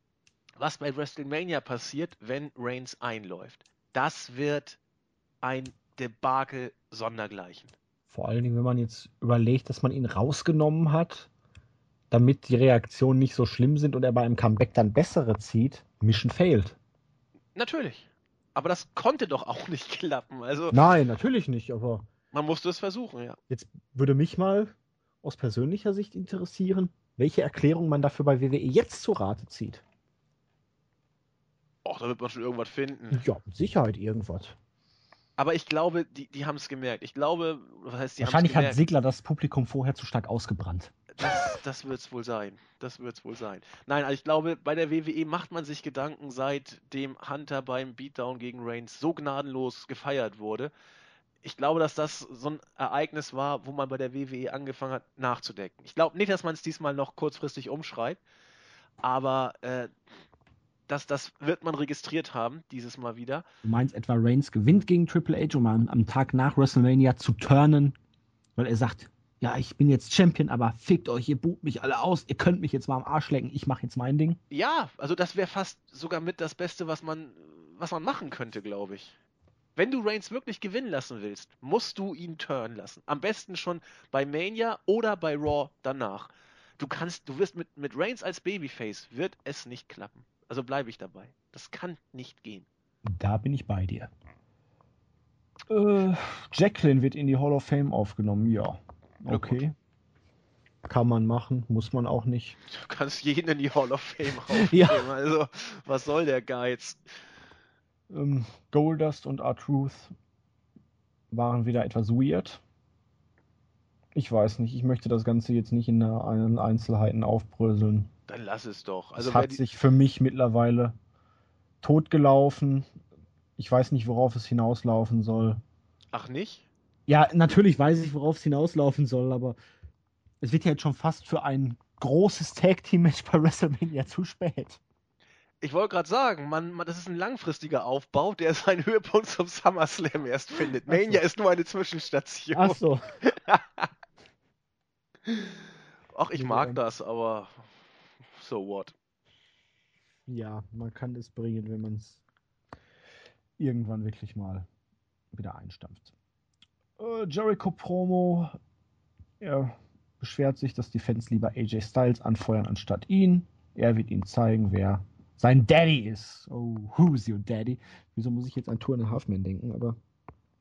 was bei WrestleMania passiert, wenn Reigns einläuft. Das wird ein Debakel sondergleichen. Vor allen Dingen, wenn man jetzt überlegt, dass man ihn rausgenommen hat, damit die Reaktionen nicht so schlimm sind und er bei einem Comeback dann bessere zieht, Mission failed. Natürlich. Aber das konnte doch auch [laughs] nicht klappen. Also Nein, natürlich nicht, aber. Man musste es versuchen, ja. Jetzt würde mich mal aus persönlicher Sicht interessieren, welche Erklärung man dafür bei WWE jetzt zu Rate zieht. Och, da wird man schon irgendwas finden. Ja, mit Sicherheit irgendwas. Aber ich glaube, die, die haben es gemerkt. Ich glaube, was heißt, die Wahrscheinlich hat Sigler das Publikum vorher zu stark ausgebrannt. Das, das wird es wohl sein. Das wird es wohl sein. Nein, also ich glaube, bei der WWE macht man sich Gedanken, seitdem Hunter beim Beatdown gegen Reigns so gnadenlos gefeiert wurde. Ich glaube, dass das so ein Ereignis war, wo man bei der WWE angefangen hat, nachzudenken. Ich glaube nicht, dass man es diesmal noch kurzfristig umschreibt, aber äh, das, das wird man registriert haben, dieses Mal wieder. Du meinst etwa Reigns gewinnt gegen Triple H, um am, am Tag nach WrestleMania zu turnen, weil er sagt, ja, ich bin jetzt Champion, aber fickt euch, ihr bucht mich alle aus, ihr könnt mich jetzt mal am Arsch lecken, ich mache jetzt mein Ding. Ja, also das wäre fast sogar mit das Beste, was man, was man machen könnte, glaube ich. Wenn du Reigns wirklich gewinnen lassen willst, musst du ihn turnen lassen. Am besten schon bei Mania oder bei Raw danach. Du kannst, du wirst mit, mit Reigns als Babyface, wird es nicht klappen. Also bleibe ich dabei. Das kann nicht gehen. Da bin ich bei dir. Äh, Jacqueline wird in die Hall of Fame aufgenommen, ja. Okay. Kann man machen, muss man auch nicht. Du kannst jeden in die Hall of Fame [laughs] aufnehmen. Ja. Also, was soll der Geiz? Ähm, Goldust und R-Truth waren wieder etwas weird. Ich weiß nicht, ich möchte das Ganze jetzt nicht in den Einzelheiten aufbröseln. Dann lass es doch. Also es hat die, sich für mich mittlerweile totgelaufen. Ich weiß nicht, worauf es hinauslaufen soll. ach nicht? Ja, natürlich weiß ich, worauf es hinauslaufen soll, aber es wird ja jetzt schon fast für ein großes Tag-Team-Match bei WrestleMania zu spät. Ich wollte gerade sagen, man, man, das ist ein langfristiger Aufbau, der seinen Höhepunkt zum SummerSlam erst findet. Ach so. Mania ist nur eine Zwischenstation. Ach so. [laughs] Ach, ich mag ähm. das, aber so what? Ja, man kann es bringen, wenn man es irgendwann wirklich mal wieder einstampft. Äh, Jericho Promo. Er beschwert sich, dass die Fans lieber AJ Styles anfeuern anstatt ihn. Er wird ihnen zeigen, wer sein Daddy ist. Oh, who's your daddy? Wieso muss ich jetzt an Tour and a Half Man denken? Aber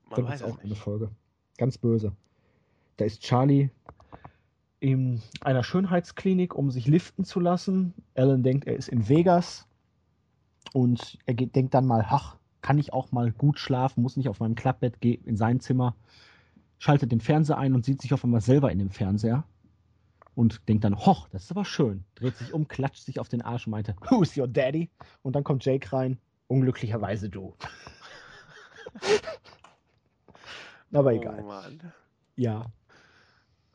da ist es auch eine nicht. Folge. Ganz böse. Da ist Charlie in einer Schönheitsklinik, um sich liften zu lassen. Alan denkt, er ist in Vegas. Und er geht, denkt dann mal, ach, kann ich auch mal gut schlafen, muss nicht auf meinem Klappbett, gehen in sein Zimmer, schaltet den Fernseher ein und sieht sich auf einmal selber in dem Fernseher. Und denkt dann, hoch, das ist aber schön. Dreht sich um, klatscht sich auf den Arsch und meinte, who's your daddy? Und dann kommt Jake rein, unglücklicherweise du. [laughs] aber egal. Oh Mann. Ja,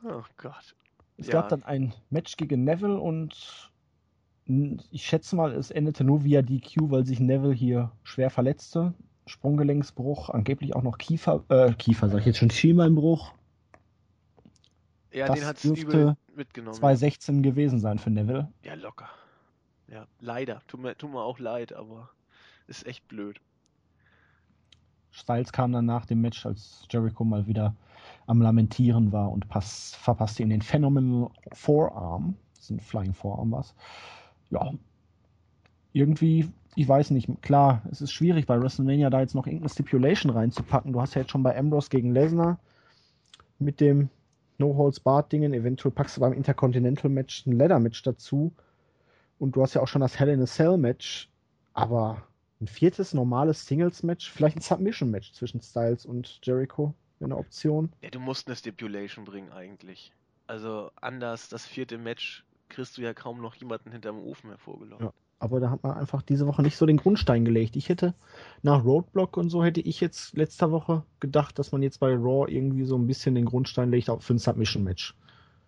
Oh Gott. Es Ja. gab dann ein Match gegen Neville und ich schätze mal, es endete nur via DQ, weil sich Neville hier schwer verletzte. Sprunggelenksbruch, angeblich auch noch Kiefer, äh, Kiefer, sag ich jetzt schon, Schienbeinbruch. Ja, Das den hat's dürfte übel mitgenommen. 216 gewesen sein für Neville. Ja, locker. ja, leider. Tut mir, tut mir auch leid, aber ist echt blöd. Styles kam dann nach dem Match, als Jericho mal wieder am Lamentieren war und pass, verpasste ihm den Phenomenal Forearm. Das ist ein Flying Forearm was. Ja, irgendwie, ich weiß nicht, klar, es ist schwierig bei WrestleMania da jetzt noch irgendeine Stipulation reinzupacken. Du hast ja jetzt schon bei Ambrose gegen Lesnar mit dem No Holds Barred Dingen, eventuell packst du beim Intercontinental Match ein Leather Match dazu und du hast ja auch schon das Hell in a Cell Match, aber ein viertes normales Singles Match, vielleicht ein Submission Match zwischen Styles und Jericho, wäre eine Option. Ja, du musst eine Stipulation bringen eigentlich. Also anders, das vierte Match kriegst du ja kaum noch jemanden hinterm Ofen hervorgelockt. Ja. Aber da hat man einfach diese Woche nicht so den Grundstein gelegt. Ich hätte nach Roadblock und so hätte ich jetzt letzte Woche gedacht, dass man jetzt bei Raw irgendwie so ein bisschen den Grundstein legt auch für ein Submission-Match.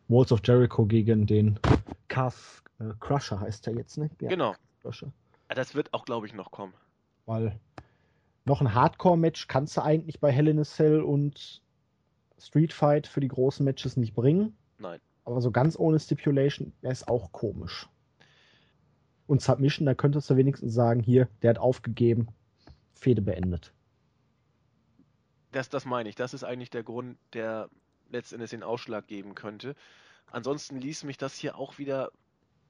Walls of Jericho gegen den Calf äh, Crusher heißt er jetzt, ne? Ja, genau. Crusher. Das wird auch, glaube ich, noch kommen. Weil noch ein Hardcore-Match kannst du eigentlich bei Hell in a Cell und Street Fight für die großen Matches nicht bringen. Nein. Aber so ganz ohne Stipulation wäre es auch komisch und Submission, da könntest du wenigstens sagen, hier, der hat aufgegeben, Fehde beendet. Das, das meine ich. Das ist eigentlich der Grund, der letztendlich den Ausschlag geben könnte. Ansonsten ließ mich das hier auch wieder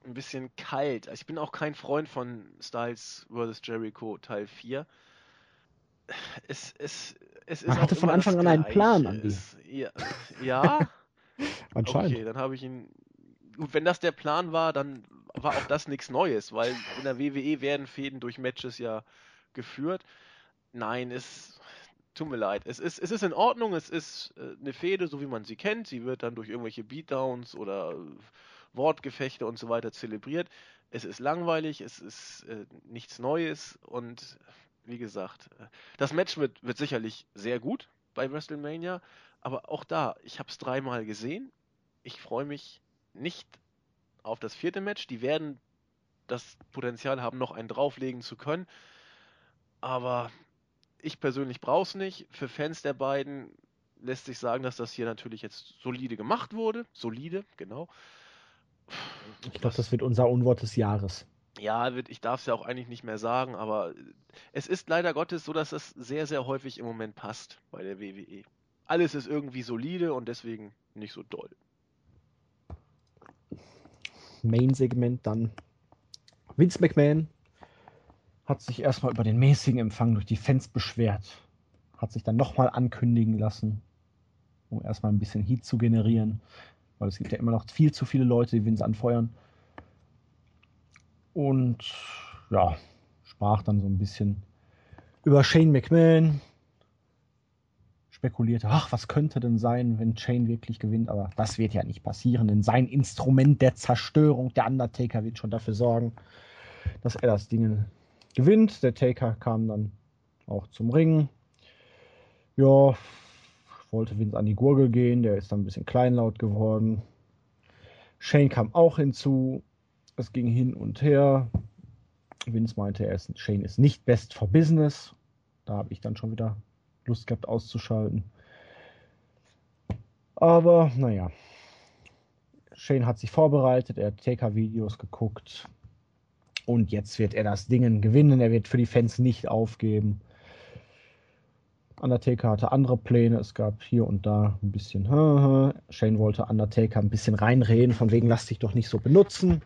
ein bisschen kalt. Also ich bin auch kein Freund von Styles vs. Jericho Teil 4. Es, es, es ist Man hatte von Anfang an einen Plan, Andi. Es, ja, ja? [laughs] Anscheinend. Okay, dann habe ich ihn. Gut, wenn das der Plan war, dann war auch das nichts Neues, weil in der WWE werden Fäden durch Matches ja geführt. Nein, es tut mir leid. Es ist, es ist in Ordnung, es ist äh, eine Fehde, so wie man sie kennt. Sie wird dann durch irgendwelche Beatdowns oder Wortgefechte und so weiter zelebriert. Es ist langweilig, es ist äh, nichts Neues und wie gesagt, äh, das Match wird, wird sicherlich sehr gut bei WrestleMania, aber auch da, ich habe es dreimal gesehen. Ich freue mich nicht auf das vierte Match. Die werden das Potenzial haben, noch einen drauflegen zu können. Aber ich persönlich brauche es nicht. Für Fans der beiden lässt sich sagen, dass das hier natürlich jetzt solide gemacht wurde. Solide, genau. Ich glaube, das wird unser Unwort des Jahres. Ja, ich darf es ja auch eigentlich nicht mehr sagen, aber es ist leider Gottes so, dass es sehr, sehr häufig im Moment passt bei der WWE. Alles ist irgendwie solide und deswegen nicht so doll. Main-Segment dann Vince McMahon hat sich erstmal über den mäßigen Empfang durch die Fans beschwert, hat sich dann nochmal ankündigen lassen, um erstmal ein bisschen Heat zu generieren, weil es gibt ja immer noch viel zu viele Leute, die Vince anfeuern. Und ja, sprach dann so ein bisschen über Shane McMahon, spekulierte, ach, was könnte denn sein, wenn Shane wirklich gewinnt, aber das wird ja nicht passieren, denn sein Instrument der Zerstörung, der Undertaker, wird schon dafür sorgen, dass er das Ding gewinnt. Der Taker kam dann auch zum Ring. Ja, wollte Vince an die Gurgel gehen, der ist dann ein bisschen kleinlaut geworden. Shane kam auch hinzu. Es ging hin und her. Vince meinte, er ist, Shane ist nicht best for business. Da habe ich dann schon wieder Lust gehabt auszuschalten. Aber naja, Shane hat sich vorbereitet, er hat Taker-Videos geguckt und jetzt wird er das Ding gewinnen. Er wird für die Fans nicht aufgeben. Undertaker hatte andere Pläne. Es gab hier und da ein bisschen. [laughs] Shane wollte Undertaker ein bisschen reinreden, von wegen lass dich doch nicht so benutzen.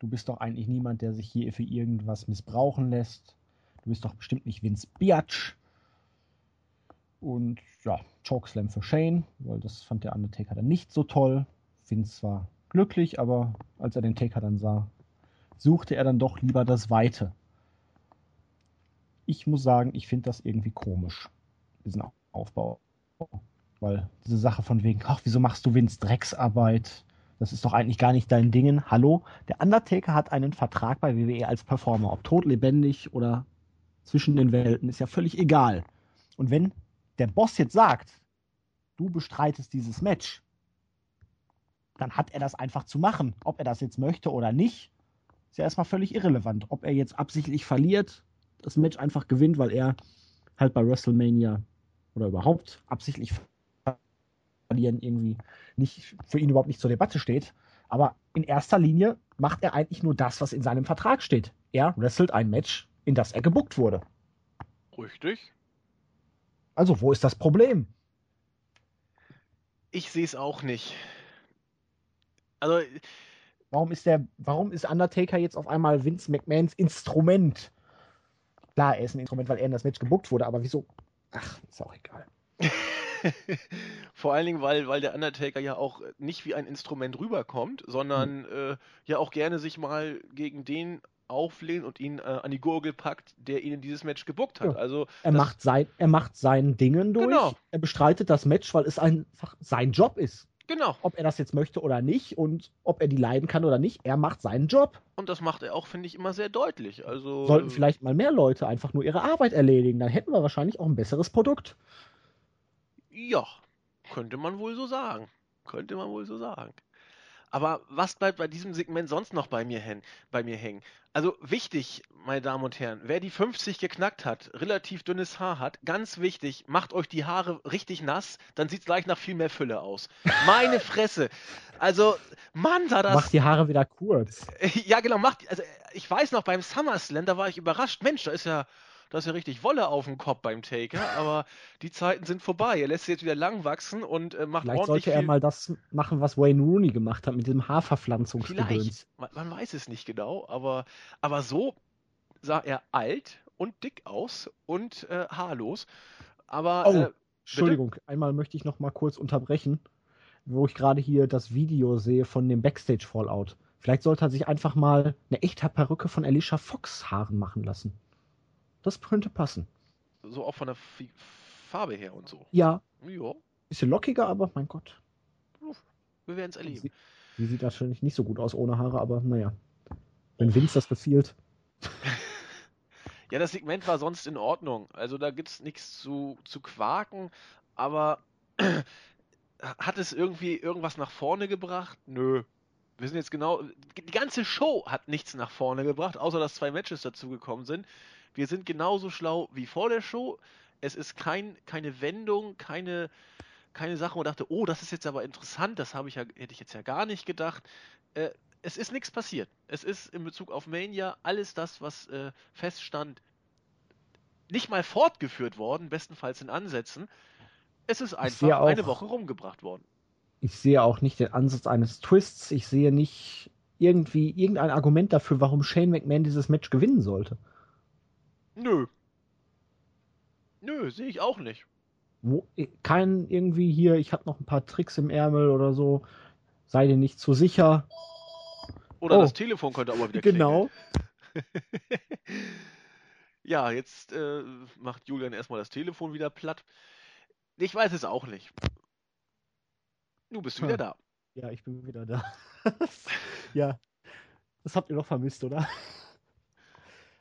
Du bist doch eigentlich niemand, der sich hier für irgendwas missbrauchen lässt. Du bist doch bestimmt nicht Vince Biatch. Und ja, Chokeslam für Shane, weil das fand der Undertaker dann nicht so toll. Vince war glücklich, aber als er den Taker dann sah, suchte er dann doch lieber das Weite. Ich muss sagen, ich finde das irgendwie komisch, diesen Aufbau. Weil diese Sache von wegen, ach, wieso machst du Vince Drecksarbeit? Das ist doch eigentlich gar nicht dein Ding. Hallo? Der Undertaker hat einen Vertrag bei WWE als Performer. Ob tot, lebendig oder zwischen den Welten, ist ja völlig egal. Und wenn der Boss jetzt sagt, du bestreitest dieses Match, dann hat er das einfach zu machen. Ob er das jetzt möchte oder nicht, ist ja erstmal völlig irrelevant. Ob er jetzt absichtlich verliert, das Match einfach gewinnt, weil er halt bei WrestleMania oder überhaupt absichtlich verlieren irgendwie nicht für ihn überhaupt nicht zur Debatte steht. Aber in erster Linie macht er eigentlich nur das, was in seinem Vertrag steht. Er wrestelt ein Match, in das er gebuckt wurde. Richtig. Also, wo ist das Problem? Ich sehe es auch nicht. Also, Warum ist der, warum ist Undertaker jetzt auf einmal Vince McMahons Instrument? Klar, er ist ein Instrument, weil er in das Match gebuckt wurde, aber wieso? Ach, ist auch egal. [laughs] [laughs] Vor allen Dingen, weil, weil der Undertaker ja auch nicht wie ein Instrument rüberkommt, sondern äh, ja auch gerne sich mal gegen den auflehnt und ihn äh, an die Gurgel packt, der ihn in dieses Match gebuckt hat. Ja. Also Er macht, sein, er macht sein Dingen durch. Genau. Er bestreitet das Match, weil es einfach sein Job ist. genau. Ob er das jetzt möchte oder nicht und ob er die leiden kann oder nicht, er macht seinen Job. Und das macht er auch, finde ich, immer sehr deutlich. Also Sollten vielleicht mal mehr Leute einfach nur ihre Arbeit erledigen. Dann hätten wir wahrscheinlich auch ein besseres Produkt. Ja, könnte man wohl so sagen. Könnte man wohl so sagen. Aber was bleibt bei diesem Segment sonst noch bei mir, hängen, bei mir hängen? Also wichtig, meine Damen und Herren, wer die 50 geknackt hat, relativ dünnes Haar hat, ganz wichtig, macht euch die Haare richtig nass, dann sieht es gleich nach viel mehr Fülle aus. Meine [laughs] Fresse. Also, Mann, sah das. Macht die Haare wieder kurz. [laughs] Ja, genau, macht. Also, ich weiß noch, beim SummerSlam, da war ich überrascht. Mensch, da ist ja, da ist ja richtig Wolle auf dem Kopf beim Taker, [laughs] aber die Zeiten sind vorbei. Er lässt sich jetzt wieder lang wachsen und äh, macht Vielleicht sollte er mal das machen, was Wayne Rooney gemacht hat mit diesem Haarverpflanzungsgedöns. Man, man weiß es nicht genau, aber, aber so sah er alt und dick aus und äh, haarlos. Aber Oh, äh, Entschuldigung, einmal möchte ich noch mal kurz unterbrechen, wo ich gerade hier das Video sehe von dem Backstage Fallout. Vielleicht sollte er sich einfach mal eine echte Perücke von Alicia Fox Haaren machen lassen. Das könnte passen. so auch von der F Farbe her und so. Ja, Ja, bisschen lockiger, aber mein Gott. wir werden es erleben. Sie, sie sieht natürlich nicht so gut aus ohne Haare, aber naja. Wenn Vince das befiehlt. [laughs] Ja, das Segment war sonst in Ordnung. Also da gibt es nichts zu, zu quaken, aber [clears throat] hat es irgendwie irgendwas nach vorne gebracht? Nö. Wir sind jetzt genau. Die ganze Show hat nichts nach vorne gebracht, außer dass zwei Matches dazugekommen sind. Wir sind genauso schlau wie vor der Show. Es ist kein, keine Wendung, keine, keine Sache, wo man dachte, oh, das ist jetzt aber interessant, das habe ich ja, hätte ich jetzt ja gar nicht gedacht. Äh, es ist nichts passiert. Es ist in Bezug auf Mania alles das, was äh, feststand, nicht mal fortgeführt worden, bestenfalls in Ansätzen. Es ist einfach auch- eine Woche rumgebracht worden. Ich sehe auch nicht den Ansatz eines Twists. Ich sehe nicht irgendwie irgendein Argument dafür, warum Shane McMahon dieses Match gewinnen sollte. Nö. Nö, sehe ich auch nicht. Wo, kein irgendwie hier, ich habe noch ein paar Tricks im Ärmel oder so. Sei dir nicht zu sicher. Oder Oh. das Telefon könnte auch mal wieder Genau. [laughs] ja, jetzt äh, macht Julian erstmal das Telefon wieder platt. Ich weiß es auch nicht. Du bist wieder Hm. da. Ja, ich bin wieder da. [laughs] ja. Das habt ihr noch vermisst, oder?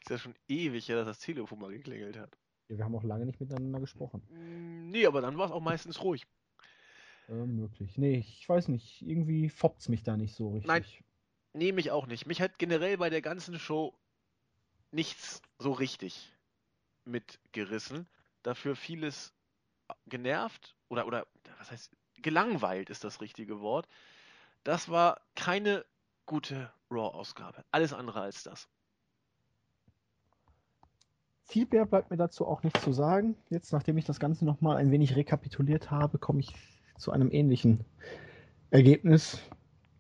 Ist ja schon ewig her, dass das Telefon mal geklingelt hat. Ja, wir haben auch lange nicht miteinander gesprochen. Mm, Nee, aber dann war es auch meistens ruhig. Äh, möglich. Nee, ich weiß nicht. Irgendwie foppt's mich da nicht so richtig. Nein. Nee, mich auch nicht. Mich hat generell bei der ganzen Show nichts so richtig mitgerissen. Dafür vieles genervt oder, oder, was heißt, gelangweilt ist das richtige Wort. Das war keine gute Raw-Ausgabe. Alles andere als das. Viel mehr bleibt mir dazu auch nicht zu sagen. Jetzt, nachdem ich das Ganze nochmal ein wenig rekapituliert habe, komme ich zu einem ähnlichen Ergebnis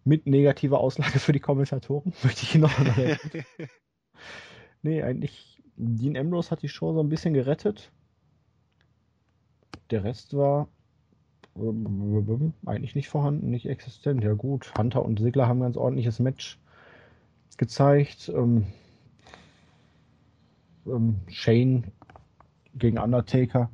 mit negativer Auslage für die Kommentatoren. [laughs] Möchte ich noch erwähnen. [laughs] Nee, eigentlich, Dean Ambrose hat die Show so ein bisschen gerettet. Der Rest war eigentlich nicht vorhanden, nicht existent. Ja gut, Hunter und Sigler haben ein ganz ordentliches Match gezeigt. Ähm, ähm, Shane gegen Undertaker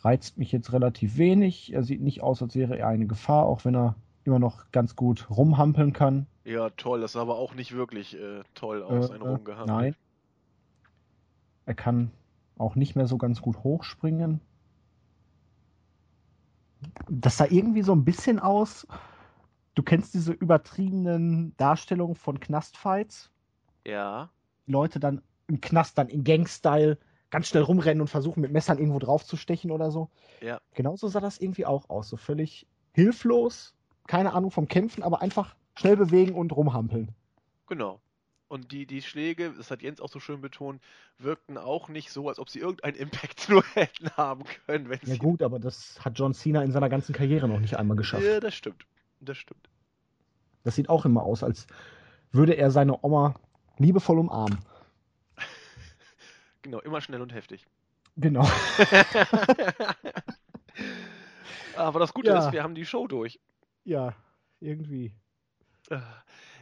reizt mich jetzt relativ wenig. Er sieht nicht aus, als wäre er eine Gefahr, auch wenn er immer noch ganz gut rumhampeln kann. ja, toll. Das sah aber auch nicht wirklich äh, toll aus, Äh, ein Rumgehampel. Nein. Er kann auch nicht mehr so ganz gut hochspringen. Das sah irgendwie so ein bisschen aus. Du kennst diese übertriebenen Darstellungen von Knastfights? Ja. Leute dann im Knast dann in Gang-Style ganz schnell rumrennen und versuchen mit Messern irgendwo drauf zu stechen oder so. Ja. Genauso sah das irgendwie auch aus. So völlig hilflos, keine Ahnung vom Kämpfen, aber einfach schnell bewegen und rumhampeln. Genau. Und die, die Schläge, das hat Jens auch so schön betont, wirkten auch nicht so, als ob sie irgendeinen Impact [laughs] nur hätten haben können. Wenn Ja sie gut, aber das hat John Cena in seiner ganzen Karriere noch nicht einmal geschafft. Ja, das stimmt. Das stimmt. Das sieht auch immer aus, als würde er seine Oma liebevoll umarmen. Genau, immer schnell und heftig. Genau. [laughs] [laughs] Aber das Gute Ja. ist, wir haben die Show durch. Ja, irgendwie. Äh,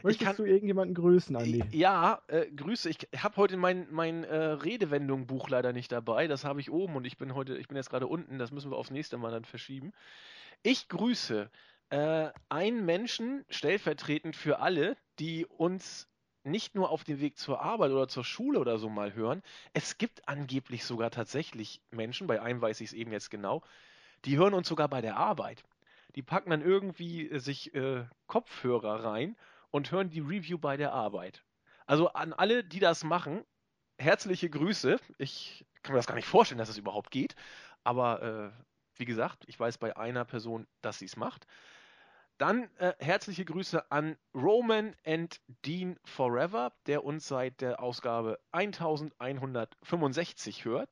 Möchtest kann- du irgendjemanden grüßen, Andi? Ja, äh, Grüße. Ich habe heute mein, mein äh, Redewendung-Buch leider nicht dabei. Das habe ich oben und ich bin heute, ich bin jetzt gerade unten. Das müssen wir aufs nächste Mal dann verschieben. Ich grüße äh, einen Menschen stellvertretend für alle, die uns nicht nur auf dem Weg zur Arbeit oder zur Schule oder so mal hören. Es gibt angeblich sogar tatsächlich Menschen, bei einem weiß ich es eben jetzt genau, die hören uns sogar bei der Arbeit. Die packen dann irgendwie äh, sich äh, Kopfhörer rein und hören die Review bei der Arbeit. Also an alle, die das machen, herzliche Grüße. Ich kann mir das gar nicht vorstellen, dass es überhaupt geht. Aber äh, wie gesagt, ich weiß bei einer Person, dass sie es macht. Dann äh, herzliche Grüße an Roman and Dean Forever, der uns seit der Ausgabe 1165 hört.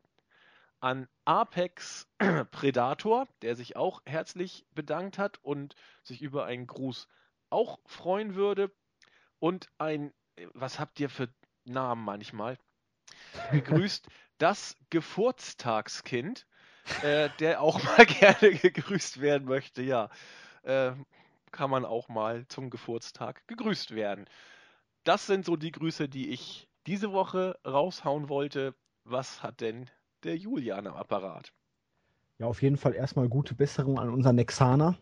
An Apex [clears throat] Predator, der sich auch herzlich bedankt hat und sich über einen Gruß auch freuen würde. Und ein, äh, was habt ihr für Namen manchmal? Gegrüßt [laughs] das Geburtstagskind, äh, der auch mal [laughs] gerne gegrüßt werden möchte. Ja, äh, kann man auch mal zum Geburtstag gegrüßt werden. Das sind so die Grüße, die ich diese Woche raushauen wollte. Was hat denn der Julian am Apparat? Ja, auf jeden Fall erstmal gute Besserung an unseren Nexaner,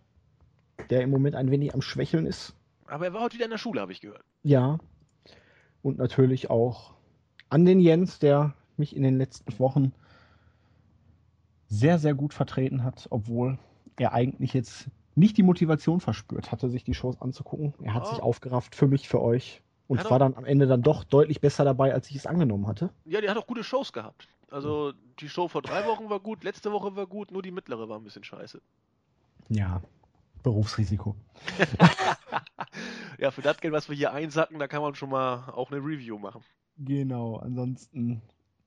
der im Moment ein wenig am Schwächeln ist. Aber er war heute wieder in der Schule, habe ich gehört. Ja. Und natürlich auch an den Jens, der mich in den letzten Wochen sehr, sehr gut vertreten hat, obwohl er eigentlich jetzt nicht die Motivation verspürt hatte, sich die Shows anzugucken. Er hat Oh. sich aufgerafft für mich, für euch und war dann am Ende dann doch deutlich besser dabei, als ich es angenommen hatte. Ja, der hat auch gute Shows gehabt. Also die Show vor drei Wochen war gut, letzte Woche war gut, nur die mittlere war ein bisschen scheiße. Ja, Berufsrisiko. [laughs] Ja, für das Geld, was wir hier einsacken, da kann man schon mal auch eine Review machen. Genau, ansonsten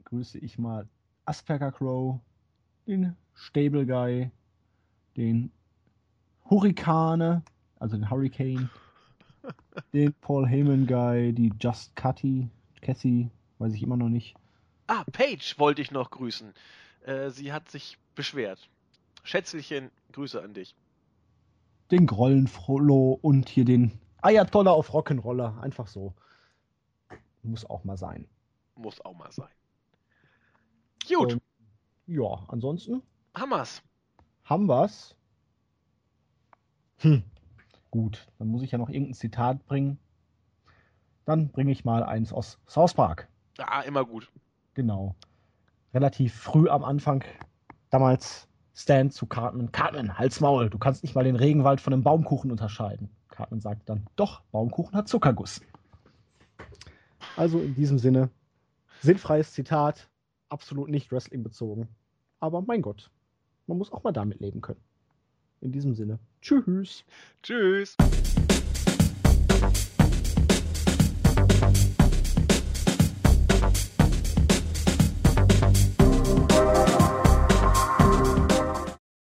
grüße ich mal Asperger Crow, den Stable Guy, den Hurrikane, also den Hurricane, [laughs] den Paul Heyman Guy, die Just Cutty, Cassie, weiß ich immer noch nicht. Ah, Paige wollte ich noch grüßen. Äh, sie hat sich beschwert. Schätzelchen, Grüße an dich. den Grollenfrollo und hier den Ayatollah auf Rock'n'Roller. Einfach so. Muss auch mal sein. Muss auch mal sein. Gut, Ähm, ja, ansonsten Hammers. haben wir's. Hm. Gut, dann muss ich ja noch irgendein Zitat bringen. Dann bringe ich mal eins aus South Park. Ah, immer gut. Genau. Relativ früh am Anfang. Damals Stan zu Cartman. Cartman, halt's Maul. Du kannst nicht mal den Regenwald von einem Baumkuchen unterscheiden. Cartman sagt dann, doch, Baumkuchen hat Zuckerguss. Also in diesem Sinne, sinnfreies Zitat, absolut nicht Wrestling bezogen. Aber mein Gott, man muss auch mal damit leben können. In diesem Sinne, tschüss. Tschüss.